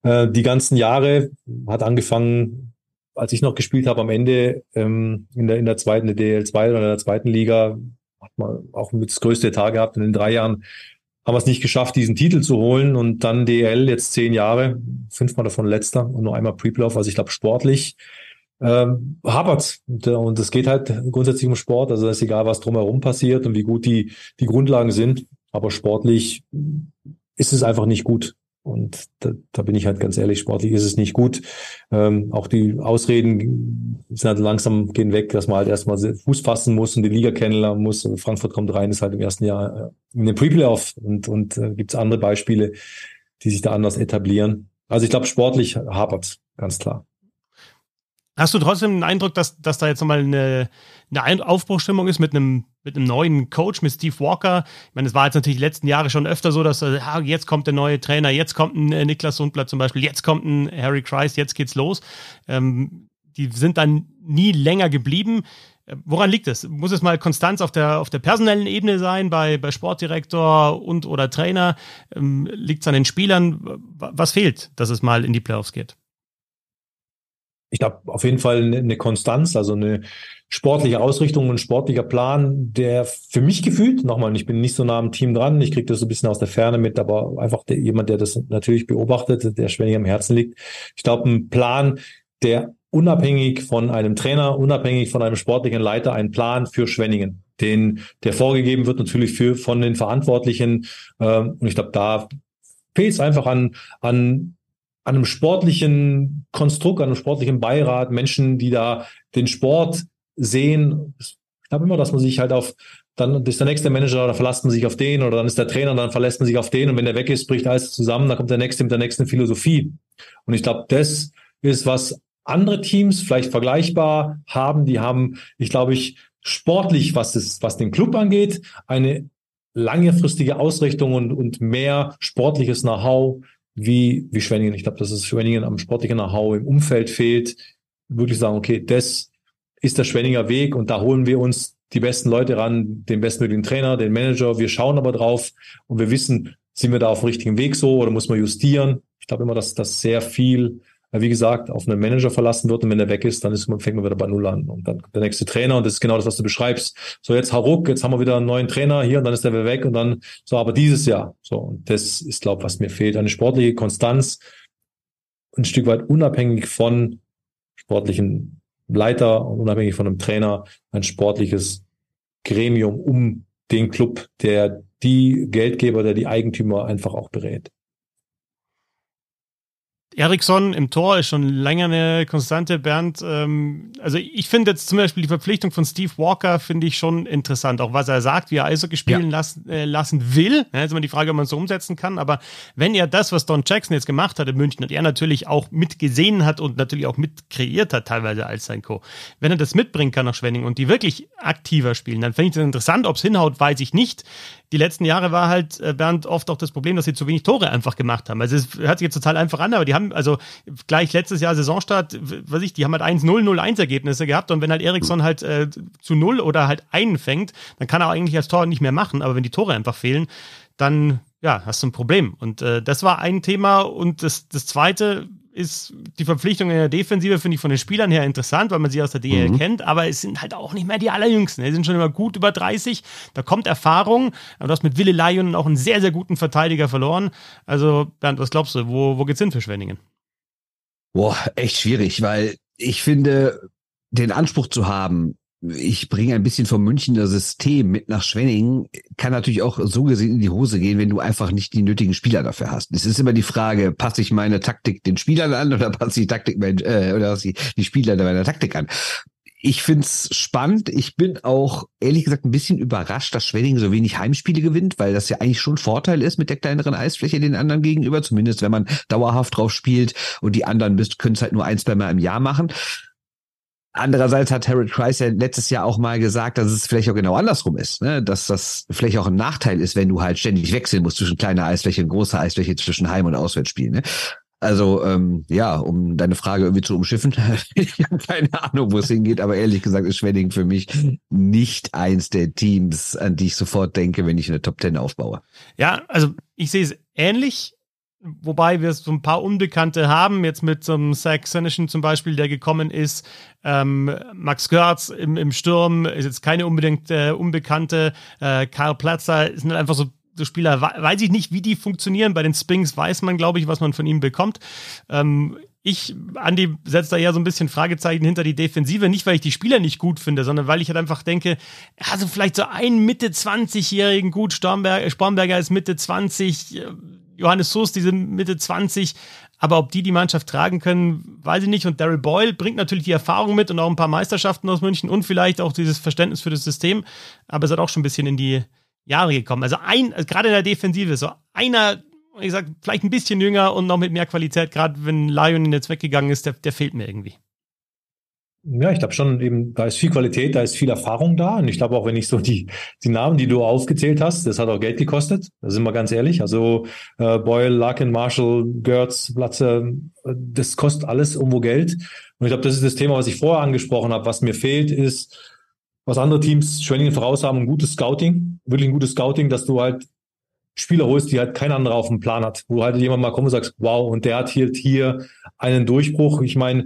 äh, die ganzen Jahre hat angefangen, als ich noch gespielt habe, am Ende ähm, in der in der zweiten der DL2 oder in der zweiten Liga hat man auch mit das größte Etat gehabt. In den drei Jahren haben wir es nicht geschafft, diesen Titel zu holen und dann DL jetzt zehn Jahre, fünfmal davon letzter und nur einmal Pre-Playoff. Also ich glaube sportlich ähm, hapert und, es geht halt grundsätzlich um Sport. Also es ist egal, was drumherum passiert und wie gut die, die Grundlagen sind. Aber sportlich ist es einfach nicht gut. Und da, da bin ich halt ganz ehrlich, sportlich ist es nicht gut. Ähm, auch die Ausreden sind halt langsam gehen weg, dass man halt erstmal Fuß fassen muss und die Liga kennenlernen muss. Frankfurt kommt rein, ist halt im ersten Jahr äh, in den Pre-Playoff und, und äh, gibt es andere Beispiele, die sich da anders etablieren. Also ich glaube, sportlich hapert ganz klar. Hast du trotzdem den Eindruck, dass, dass da jetzt nochmal eine, eine Aufbruchstimmung ist mit einem, mit einem neuen Coach, mit Steve Walker? Ich meine, es war jetzt natürlich die letzten Jahre schon öfter so, dass ja, jetzt kommt der neue Trainer, jetzt kommt ein äh, Niklas Sundblatt zum Beispiel, jetzt kommt ein Harry Christ, jetzt geht's los. Ähm, die sind dann nie länger geblieben. Äh, woran liegt es? Muss es mal Konstanz auf der, auf der personellen Ebene sein, bei, bei Sportdirektor und oder Trainer? Ähm, liegt es an den Spielern? Was fehlt, dass es mal in die Playoffs geht? Ich glaube, auf jeden Fall eine, eine Konstanz, also eine sportliche Ausrichtung und sportlicher Plan, der für mich gefühlt, nochmal, ich bin nicht so nah am Team dran, ich kriege das so ein bisschen aus der Ferne mit, aber einfach der, jemand, der das natürlich beobachtet, der Schwenning am Herzen liegt. Ich glaube, ein Plan, der unabhängig von einem Trainer, unabhängig von einem sportlichen Leiter, ein Plan für Schwenningen, den, der vorgegeben wird natürlich für, von den Verantwortlichen. Ähm, und ich glaube, da fehlt es einfach an, an an einem sportlichen Konstrukt, an einem sportlichen Beirat, Menschen, die da den Sport sehen. Ich glaube immer, dass man sich halt auf, dann ist der nächste Manager, da verlässt man sich auf den oder dann ist der Trainer, dann verlässt man sich auf den und wenn der weg ist, bricht alles zusammen, dann kommt der nächste mit der nächsten Philosophie. Und ich glaube, das ist, was andere Teams vielleicht vergleichbar haben. Die haben, ich glaube, ich sportlich, was es, was den Club angeht, eine langfristige Ausrichtung und, und mehr sportliches Know-how, wie, wie Schwenningen. Ich glaube, dass es Schwenningen am sportlichen Know-how im Umfeld fehlt. Wirklich sagen, okay, das ist der Schwenninger Weg und da holen wir uns die besten Leute ran, den bestmöglichen Trainer, den Manager. Wir schauen aber drauf und wir wissen, sind wir da auf dem richtigen Weg so oder muss man justieren? Ich glaube immer, dass das sehr viel wie gesagt, auf einen Manager verlassen wird und wenn er weg ist, dann ist man, fängt man wieder bei Null an. Und dann kommt der nächste Trainer und das ist genau das, was du beschreibst. So, jetzt Haruk, jetzt haben wir wieder einen neuen Trainer hier und dann ist der wieder weg und dann, so, aber dieses Jahr. So, und das ist, glaube was mir fehlt. Eine sportliche Konstanz, ein Stück weit unabhängig von sportlichen Leiter und unabhängig von einem Trainer, ein sportliches Gremium um den Club, der die Geldgeber, der die Eigentümer einfach auch berät. Eriksson im Tor ist schon länger eine Konstante, Bernd. Ähm, also ich finde jetzt zum Beispiel die Verpflichtung von Steve Walker finde ich schon interessant, auch was er sagt, wie er Eishockey spielen ja. lassen, äh, lassen will. Ja, ist immer die Frage, ob man es so umsetzen kann. Aber wenn er das, was Don Jackson jetzt gemacht hat in München, und er natürlich auch mitgesehen hat und natürlich auch mit kreiert hat, teilweise als sein Co. Wenn er das mitbringen kann nach Schwenning und die wirklich aktiver spielen, dann finde ich das interessant. Ob es hinhaut, weiß ich nicht die letzten Jahre war halt, äh, Bernd, oft auch das Problem, dass sie zu wenig Tore einfach gemacht haben. Also es hört sich jetzt total einfach an, aber die haben, also gleich letztes Jahr Saisonstart, weiß ich, die haben halt 1-0, 0-1 Ergebnisse gehabt und wenn halt Eriksson halt äh, zu null oder halt einen fängt, dann kann er eigentlich als Tor nicht mehr machen, aber wenn die Tore einfach fehlen, dann ja, hast du ein Problem. Und äh, das war ein Thema. Und das, das zweite, ist die Verpflichtung in der Defensive, finde ich von den Spielern her interessant, weil man sie aus der DL mhm. kennt, aber es sind halt auch nicht mehr die allerjüngsten. Die sind schon immer gut über 30, da kommt Erfahrung, aber du hast mit Wille Lion auch einen sehr, sehr guten Verteidiger verloren. Also, Bernd, was glaubst du, wo, wo geht's hin für Schwenningen? Boah, echt schwierig, weil ich finde, den Anspruch zu haben, ich bringe ein bisschen vom Münchner System mit nach Schwenning, kann natürlich auch so gesehen in die Hose gehen, wenn du einfach nicht die nötigen Spieler dafür hast. Es ist immer die Frage, passe ich meine Taktik den Spielern an oder passe ich die Taktik mein, äh, oder passe ich die Spieler meiner Taktik an? Ich find's spannend. Ich bin auch ehrlich gesagt ein bisschen überrascht, dass Schwenning so wenig Heimspiele gewinnt, weil das ja eigentlich schon Vorteil ist mit der kleineren Eisfläche den anderen gegenüber, zumindest wenn man dauerhaft drauf spielt und die anderen können es halt nur ein, zwei Mal im Jahr machen. Andererseits hat Harold Kreis ja letztes Jahr auch mal gesagt, dass es vielleicht auch genau andersrum ist, ne? dass das vielleicht auch ein Nachteil ist, wenn du halt ständig wechseln musst zwischen kleiner Eisfläche und großer Eisfläche, zwischen Heim- und Auswärtsspielen. Ne? Also ähm, ja, um deine Frage irgendwie zu umschiffen, ich habe keine Ahnung, wo es hingeht, aber ehrlich gesagt ist Schwenning für mich nicht eins der Teams, an die ich sofort denke, wenn ich eine Top Ten aufbaue. Ja, also ich sehe es ähnlich, wobei wir so ein paar Unbekannte haben, jetzt mit so einem Zach Senishin zum Beispiel, der gekommen ist, ähm, Max Görz im, im Sturm ist jetzt keine unbedingt äh, Unbekannte, äh, Karl Platzer sind einfach so so Spieler, weiß ich nicht, wie die funktionieren. Bei den Spings weiß man, glaube ich, was man von ihm bekommt. Ähm, ich, Andi, setze da ja so ein bisschen Fragezeichen hinter die Defensive, nicht weil ich die Spieler nicht gut finde, sondern weil ich halt einfach denke, also vielleicht so einen Mitte 20-jährigen, gut, Stormberg, Spornberger ist Mitte 20, äh, Johannes Soos diese Mitte 20, aber ob die die Mannschaft tragen können, weiß ich nicht. Und Daryl Boyle bringt natürlich die Erfahrung mit und auch ein paar Meisterschaften aus München und vielleicht auch dieses Verständnis für das System, aber es hat auch schon ein bisschen in die Jahre gekommen. Also ein, also gerade in der Defensive, so einer, wie gesagt, vielleicht ein bisschen jünger und noch mit mehr Qualität, gerade wenn Lion jetzt weggegangen ist, der, der fehlt mir irgendwie. Ja, ich glaube schon eben, da ist viel Qualität, da ist viel Erfahrung da. Und ich glaube auch, wenn ich so die, die Namen, die du aufgezählt hast, das hat auch Geld gekostet. Da sind wir ganz ehrlich. Also äh, Boyle, Larkin, Marshall, Gertz, Platze, das kostet alles irgendwo Geld. Und ich glaube, das ist das Thema, was ich vorher angesprochen habe. Was mir fehlt, ist was andere Teams Schwenningen voraus haben, ein gutes Scouting, wirklich ein gutes Scouting, dass du halt Spieler holst, die halt kein anderer auf dem Plan hat, wo halt jemand mal kommt und sagst, wow, und der hat hier, hier einen Durchbruch. Ich meine,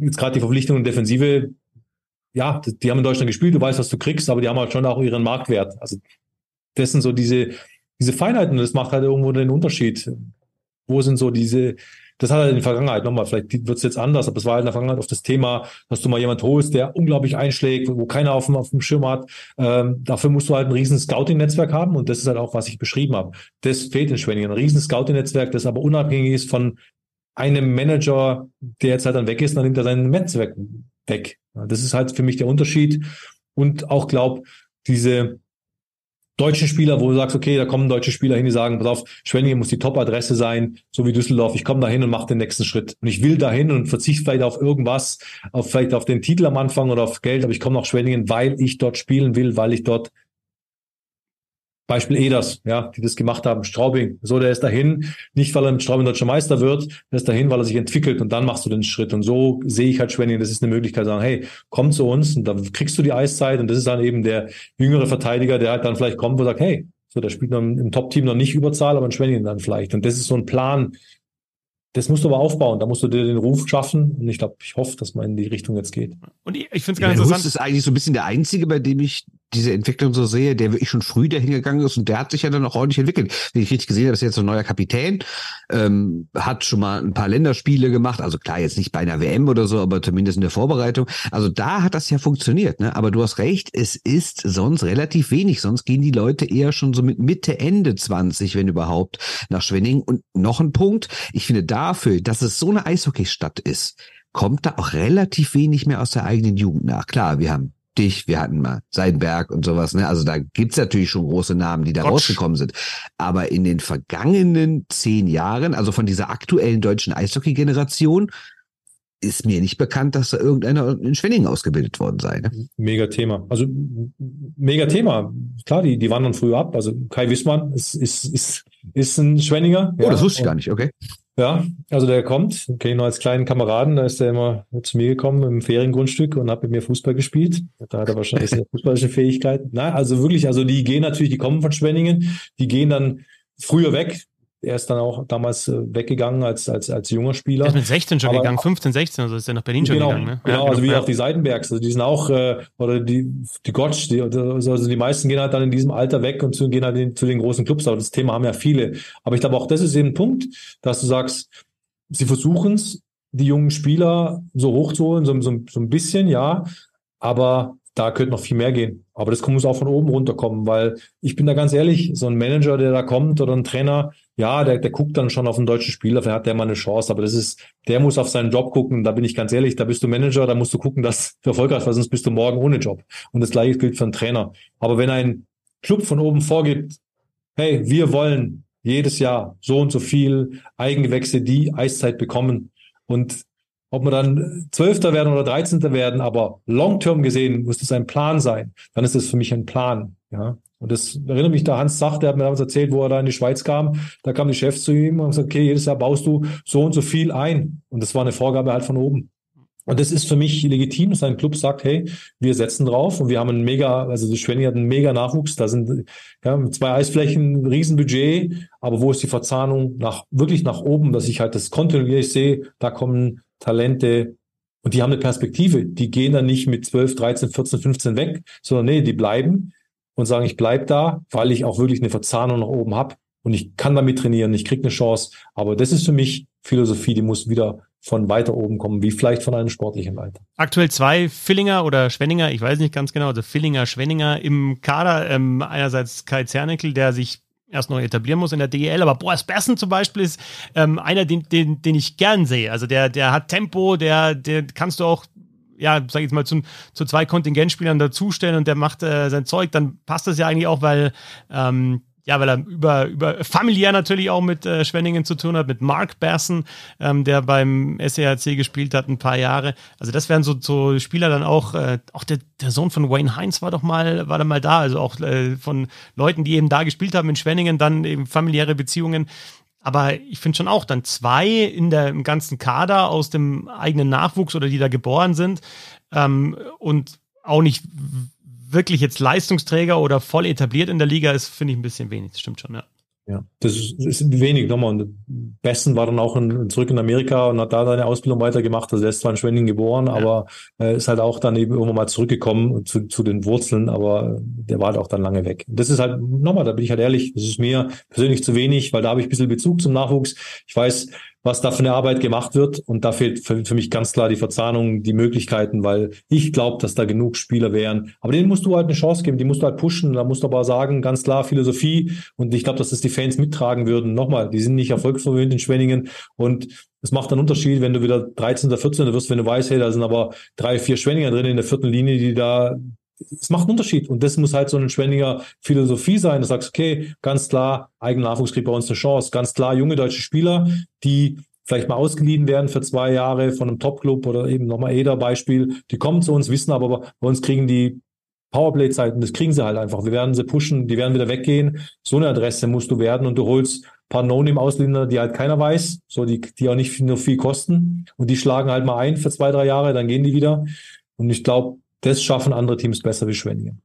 jetzt gerade die Verpflichtung und Defensive, ja, die haben in Deutschland gespielt, du weißt, was du kriegst, aber die haben halt schon auch ihren Marktwert. Also das sind so diese, diese Feinheiten, das macht halt irgendwo den Unterschied. Wo sind so diese, das hat er in der Vergangenheit nochmal, vielleicht wird es jetzt anders, aber es war halt in der Vergangenheit auf das Thema, dass du mal jemand holst, der unglaublich einschlägt, wo keiner auf dem, auf dem Schirm hat. Ähm, dafür musst du halt ein riesen Scouting-Netzwerk haben und das ist halt auch, was ich beschrieben habe. Das fehlt in Schwenningen. Ein riesen Scouting-Netzwerk, das aber unabhängig ist von einem Manager, der jetzt halt dann weg ist, dann nimmt er sein Netzwerk weg. Das ist halt für mich der Unterschied und auch glaub, diese deutschen Spieler, wo du sagst, okay, da kommen deutsche Spieler hin, die sagen, pass auf, Schwenningen muss die Top-Adresse sein, so wie Düsseldorf. Ich komme da hin und mache den nächsten Schritt. Und ich will dahin und verzichte vielleicht auf irgendwas, auf vielleicht auf den Titel am Anfang oder auf Geld, aber ich komme nach Schwenningen, weil ich dort spielen will, weil ich dort Beispiel Eders, ja, die das gemacht haben, Straubing. So, der ist dahin, nicht weil er mit Straubing deutscher Meister wird, der ist dahin, weil er sich entwickelt und dann machst du den Schritt. Und so sehe ich halt Schwenningen, das ist eine Möglichkeit, sagen, hey, komm zu uns und dann kriegst du die Eiszeit und das ist dann eben der jüngere Verteidiger, der halt dann vielleicht kommt und sagt, hey, so, der spielt dann im Top-Team noch nicht Überzahl, aber in Schwenningen dann vielleicht. Und das ist so ein Plan, das musst du aber aufbauen. Da musst du dir den Ruf schaffen. Und ich glaube, ich hoffe, dass man in die Richtung jetzt geht. Und ich, ich finde es ganz interessant. ist eigentlich so ein bisschen der einzige, bei dem ich diese Entwicklung so sehe, der wirklich schon früh dahin gegangen ist und der hat sich ja dann auch ordentlich entwickelt. Wie ich richtig gesehen habe, ist jetzt ein neuer Kapitän, ähm, hat schon mal ein paar Länderspiele gemacht, also klar, jetzt nicht bei einer WM oder so, aber zumindest in der Vorbereitung. Also da hat das ja funktioniert, ne? Aber du hast recht, es ist sonst relativ wenig. Sonst gehen die Leute eher schon so mit Mitte, Ende 20, wenn überhaupt, nach Schwenning. Und noch ein Punkt, ich finde dafür, dass es so eine Eishockeystadt ist, kommt da auch relativ wenig mehr aus der eigenen Jugend nach. Klar, wir haben dich, wir hatten mal Seidenberg und sowas, ne? Also da gibt's natürlich schon große Namen, die da Gott. rausgekommen sind. Aber in den vergangenen zehn Jahren, also von dieser aktuellen deutschen Eishockey-Generation, ist mir nicht bekannt, dass da irgendeiner in Schwenningen ausgebildet worden sei. Ne? Mega Thema. Also mega Thema. Klar, die, die wandern früher ab. Also Kai Wissmann ist, ist, ist, ist ein Schwenninger. Oh, ja. das wusste ich gar nicht, okay. Ja, also der kommt, kenne ihn noch als kleinen Kameraden, da ist er immer zu mir gekommen im Feriengrundstück und hat mit mir Fußball gespielt. Da hat er wahrscheinlich seine fußballische Fähigkeiten. Nein, also wirklich, also die gehen natürlich, die kommen von Schwenningen, die gehen dann früher weg, er ist dann auch damals äh, weggegangen als, als, als junger Spieler. Er ist mit 16 schon Aber, gegangen, 15, 16, also ist er nach Berlin genau, schon gegangen. Ne? Genau, ja, also wie auch die Seitenbergs, also die sind auch, äh, oder die, die Gotch, die, also die meisten gehen halt dann in diesem Alter weg und zu, gehen halt in, zu den großen Clubs, aber das Thema haben ja viele. Aber ich glaube auch, das ist eben ein Punkt, dass du sagst, sie versuchen es, die jungen Spieler so hochzuholen, so, so, so ein bisschen, ja, aber da könnte noch viel mehr gehen. Aber das muss auch von oben runterkommen, weil ich bin da ganz ehrlich, so ein Manager, der da kommt oder ein Trainer, ja, der, der guckt dann schon auf einen deutschen Spieler, vielleicht hat der mal eine Chance, aber das ist, der muss auf seinen Job gucken, da bin ich ganz ehrlich, da bist du Manager, da musst du gucken, dass du erfolgreich weil sonst bist du morgen ohne Job. Und das gleiche gilt für einen Trainer. Aber wenn ein Club von oben vorgibt, hey, wir wollen jedes Jahr so und so viel Eigengewächse, die Eiszeit bekommen und ob wir dann Zwölfter werden oder Dreizehnter werden, aber long-term gesehen muss das ein Plan sein. Dann ist das für mich ein Plan. Ja. Und das erinnert mich, da Hans Sach, der hat mir damals erzählt, wo er da in die Schweiz kam. Da kam die Chefs zu ihm und gesagt, okay, jedes Jahr baust du so und so viel ein. Und das war eine Vorgabe halt von oben. Und das ist für mich legitim, dass ein Club sagt, hey, wir setzen drauf und wir haben einen mega, also Schwenning hat einen mega Nachwuchs, da sind ja, zwei Eisflächen, Riesenbudget, aber wo ist die Verzahnung nach, wirklich nach oben, dass ich halt das kontinuierlich sehe, da kommen Talente und die haben eine Perspektive, die gehen dann nicht mit 12, 13, 14, 15 weg, sondern nee, die bleiben und sagen, ich bleib da, weil ich auch wirklich eine Verzahnung nach oben habe und ich kann damit trainieren, ich krieg eine Chance, aber das ist für mich Philosophie, die muss wieder von weiter oben kommen, wie vielleicht von einem sportlichen Leiter. Aktuell zwei Fillinger oder Schwenninger, ich weiß nicht ganz genau, also Fillinger, Schwenninger im Kader. Ähm, einerseits Kai Zernickel, der sich erst noch etablieren muss in der DEL, aber Boas Bessen zum Beispiel ist ähm, einer, den, den, den ich gern sehe. Also der, der hat Tempo, der, der kannst du auch ja, sag ich jetzt mal, zu, zu zwei Kontingentspielern dazustellen und der macht äh, sein Zeug, dann passt das ja eigentlich auch, weil ähm, ja, weil er über, über familiär natürlich auch mit äh, Schwenningen zu tun hat, mit Mark Basson, ähm, der beim SERC gespielt hat ein paar Jahre. Also das wären so, so Spieler dann auch, äh, auch der, der Sohn von Wayne Heinz war doch mal, war da mal da, also auch äh, von Leuten, die eben da gespielt haben in Schwenningen, dann eben familiäre Beziehungen. Aber ich finde schon auch dann zwei in der im ganzen Kader aus dem eigenen Nachwuchs oder die da geboren sind ähm, und auch nicht wirklich jetzt Leistungsträger oder voll etabliert in der Liga ist, finde ich ein bisschen wenig. Das stimmt schon, ja. Ja, das ist, ist wenig nochmal. Und Bessen war dann auch in, zurück in Amerika und hat da seine Ausbildung weitergemacht. Also er ist zwar in Schwenningen geboren, ja. aber äh, ist halt auch dann eben irgendwann mal zurückgekommen zu, zu den Wurzeln, aber der war halt auch dann lange weg. Das ist halt, nochmal, da bin ich halt ehrlich, das ist mir persönlich zu wenig, weil da habe ich ein bisschen Bezug zum Nachwuchs. Ich weiß, was da für eine Arbeit gemacht wird. Und da fehlt für, für mich ganz klar die Verzahnung, die Möglichkeiten, weil ich glaube, dass da genug Spieler wären. Aber denen musst du halt eine Chance geben, die musst du halt pushen. Da musst du aber sagen, ganz klar Philosophie. Und ich glaube, dass das die Fans mittragen würden. Nochmal, die sind nicht erfolgsverwöhnt in Schwenningen. Und es macht einen Unterschied, wenn du wieder 13. oder 14. wirst, wenn du weißt, hey, da sind aber drei, vier Schwenninger drin in der vierten Linie, die da es macht einen Unterschied. Und das muss halt so eine Schwenninger Philosophie sein. Du sagst, okay, ganz klar, Eigennachwuchs kriegt bei uns eine Chance. Ganz klar, junge deutsche Spieler, die vielleicht mal ausgeliehen werden für zwei Jahre von einem Top-Club oder eben nochmal Eder-Beispiel. Die kommen zu uns, wissen aber, bei uns kriegen die Powerplay-Zeiten, das kriegen sie halt einfach. Wir werden sie pushen, die werden wieder weggehen. So eine Adresse musst du werden und du holst paar No-Name-Ausländer, die halt keiner weiß, so die, die auch nicht nur viel kosten und die schlagen halt mal ein für zwei, drei Jahre, dann gehen die wieder. Und ich glaube, das schaffen andere Teams besser wie Schwenningen.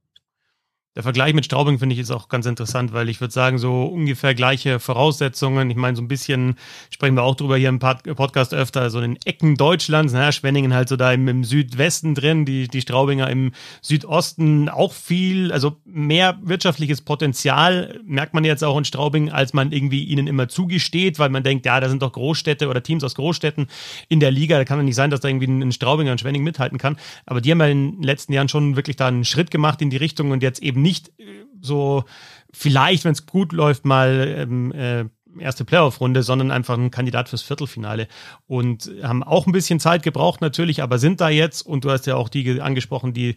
Der Vergleich mit Straubing finde ich ist auch ganz interessant, weil ich würde sagen, so ungefähr gleiche Voraussetzungen. Ich meine, so ein bisschen sprechen wir auch drüber hier im Podcast öfter, so in den Ecken Deutschlands, naja, Schwenningen halt so da im, im, Südwesten drin, die, die Straubinger im Südosten auch viel, also mehr wirtschaftliches Potenzial merkt man jetzt auch in Straubing, als man irgendwie ihnen immer zugesteht, weil man denkt, ja, da sind doch Großstädte oder Teams aus Großstädten in der Liga, da kann doch nicht sein, dass da irgendwie ein Straubinger und Schwenningen mithalten kann. Aber die haben ja in den letzten Jahren schon wirklich da einen Schritt gemacht in die Richtung und jetzt eben nicht äh, so vielleicht, wenn es gut läuft, mal ähm, äh, erste Playoff-Runde, sondern einfach ein Kandidat fürs Viertelfinale. Und haben auch ein bisschen Zeit gebraucht natürlich, aber sind da jetzt, und du hast ja auch die angesprochen, die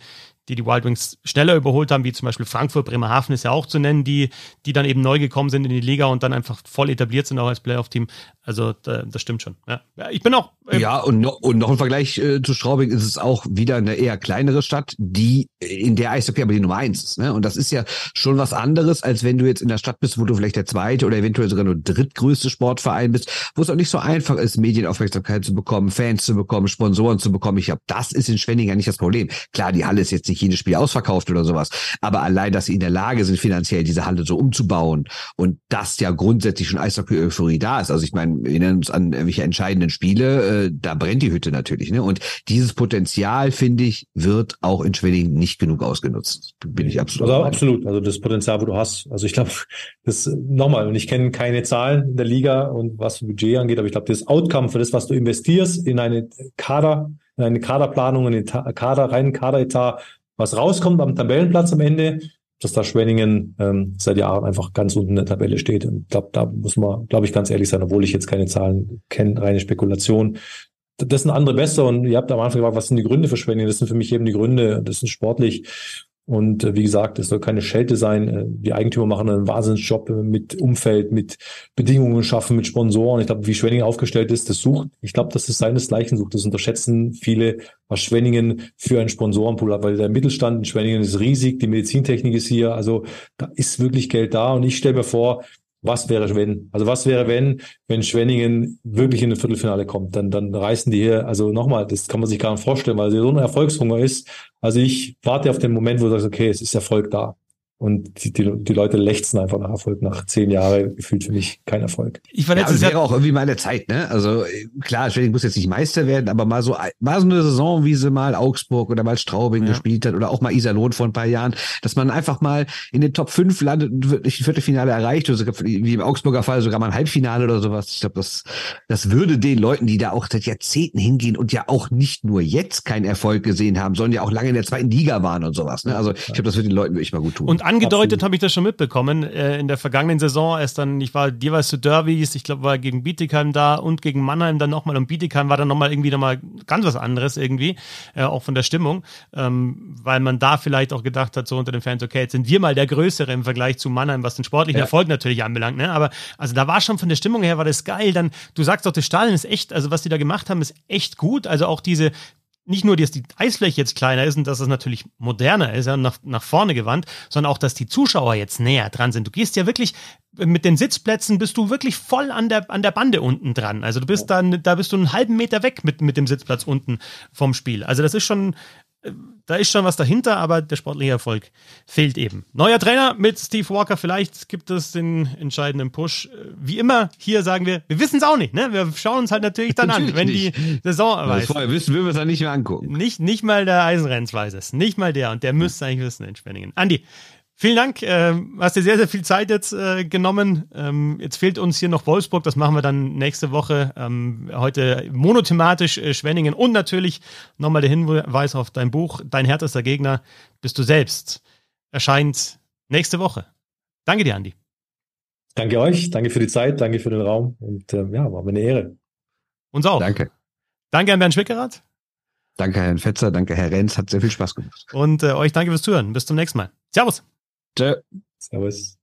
die die Wild Wings schneller überholt haben, wie zum Beispiel Frankfurt, Bremerhaven ist ja auch zu nennen, die, die dann eben neu gekommen sind in die Liga und dann einfach voll etabliert sind auch als Playoff-Team. Also da, das stimmt schon. Ja. Ich bin auch. Äh, ja, und noch, und noch im Vergleich äh, zu Straubing ist es auch wieder eine eher kleinere Stadt, die in der Eishockey aber die Nummer eins ist. Ne? Und das ist ja schon was anderes, als wenn du jetzt in der Stadt bist, wo du vielleicht der zweite oder eventuell sogar nur drittgrößte Sportverein bist, wo es auch nicht so einfach ist, Medienaufmerksamkeit zu bekommen, Fans zu bekommen, Sponsoren zu bekommen. Ich glaube, das ist in Schwenning ja nicht das Problem. Klar, die Halle ist jetzt nicht jedes Spiel ausverkauft oder sowas. Aber allein, dass sie in der Lage sind, finanziell diese Halle so umzubauen und dass ja grundsätzlich schon Eishockey-Euphorie da ist. Also ich meine, wir erinnern uns an irgendwelche entscheidenden Spiele, äh, da brennt die Hütte natürlich. Ne? Und dieses Potenzial, finde ich, wird auch in Schwenningen nicht genug ausgenutzt. Bin ich absolut. Also absolut. Also das Potenzial, wo du hast. Also ich glaube, das nochmal, und ich kenne keine Zahlen in der Liga und was für Budget angeht, aber ich glaube, das Outcome für das, was du investierst in eine Kader, in eine Kaderplanung, in den Kader, reinen Kaderetat, was rauskommt am Tabellenplatz am Ende, dass da Schwenningen ähm, seit Jahren einfach ganz unten in der Tabelle steht. Und da, da muss man, glaube ich, ganz ehrlich sein, obwohl ich jetzt keine Zahlen kenne, reine Spekulation. Das sind andere besser und ihr habt am Anfang gefragt, was sind die Gründe für Schwenningen? Das sind für mich eben die Gründe, das sind sportlich und äh, wie gesagt, es soll keine Schelte sein. Äh, die Eigentümer machen einen Wahnsinnsjob äh, mit Umfeld, mit Bedingungen schaffen, mit Sponsoren. Ich glaube, wie Schwenningen aufgestellt ist, das sucht, ich glaube, dass es seinesgleichen sucht. Das unterschätzen viele, was Schwenningen für einen Sponsorenpool hat, weil der Mittelstand in Schwenningen ist riesig, die Medizintechnik ist hier, also da ist wirklich Geld da. Und ich stelle mir vor, was wäre wenn? Also was wäre wenn, wenn Schwenningen wirklich in ein Viertelfinale kommt? Dann, dann reißen die hier, also nochmal, das kann man sich gar nicht vorstellen, weil so ein Erfolgshunger ist. Also ich warte auf den Moment, wo du sagst, okay, es ist Erfolg da. Und die, die, die Leute lechzen einfach nach Erfolg. Nach zehn Jahren gefühlt für mich kein Erfolg. Ich war letztes ja, wäre auch irgendwie meine Zeit, ne? Also klar, Schwenning muss jetzt nicht Meister werden, aber mal so, mal so eine Saison, wie sie mal Augsburg oder mal Straubing ja. gespielt hat oder auch mal Iserlohn vor ein paar Jahren, dass man einfach mal in den Top 5 landet und wirklich ein Viertelfinale erreicht oder sogar, wie im Augsburger Fall sogar mal ein Halbfinale oder sowas. Ich glaube, das, das würde den Leuten, die da auch seit Jahrzehnten hingehen und ja auch nicht nur jetzt keinen Erfolg gesehen haben, sondern ja auch lange in der zweiten Liga waren und sowas. Ne? Also ich glaube, das würde den Leuten wirklich mal gut tun. Und angedeutet habe ich das schon mitbekommen. Äh, in der vergangenen Saison erst dann, ich war jeweils zu Derbys, ich glaube, war gegen Bietigheim da und gegen Mannheim dann nochmal. Und Bietigheim war dann nochmal irgendwie nochmal ganz was anderes irgendwie, äh, auch von der Stimmung, ähm, weil man da vielleicht auch gedacht hat, so unter den Fans, okay, jetzt sind wir mal der Größere im Vergleich zu Mannheim, was den sportlichen ja. Erfolg natürlich anbelangt. Ne? Aber also da war schon von der Stimmung her, war das geil. Dann, du sagst doch, das Stadion ist echt, also was die da gemacht haben, ist echt gut. Also auch diese, nicht nur, dass die Eisfläche jetzt kleiner ist und dass es natürlich moderner ist, ja, nach, nach vorne gewandt, sondern auch, dass die Zuschauer jetzt näher dran sind. Du gehst ja wirklich mit den Sitzplätzen bist du wirklich voll an der, an der Bande unten dran. Also du bist dann, da bist du einen halben Meter weg mit, mit dem Sitzplatz unten vom Spiel. Also das ist schon, da ist schon was dahinter, aber der sportliche Erfolg fehlt eben. Neuer Trainer mit Steve Walker, vielleicht gibt es den entscheidenden Push. Wie immer, hier sagen wir, wir wissen es auch nicht, ne? Wir schauen uns halt natürlich dann natürlich an, wenn nicht. die Saison weiß. Vorher wissen, wir es dann nicht mehr angucken. Nicht, nicht mal der Eisenrenz weiß es. Nicht mal der. Und der müsste eigentlich wissen in Spenningen. Andi, Vielen Dank. Äh, hast dir sehr, sehr viel Zeit jetzt äh, genommen. Ähm, jetzt fehlt uns hier noch Wolfsburg. Das machen wir dann nächste Woche. Ähm, heute monothematisch äh, Schwenningen und natürlich nochmal der Hinweis auf dein Buch. Dein härtester Gegner bist du selbst. Erscheint nächste Woche. Danke dir, Andi. Danke euch. Danke für die Zeit. Danke für den Raum. Und äh, ja, war mir eine Ehre. Uns auch. Danke. Danke an Bernd Schwickerath. Danke, Herrn Fetzer. Danke, Herr Renz. Hat sehr viel Spaß gemacht. Und äh, euch danke fürs Zuhören. Bis zum nächsten Mal. Servus. Tschö. Servus.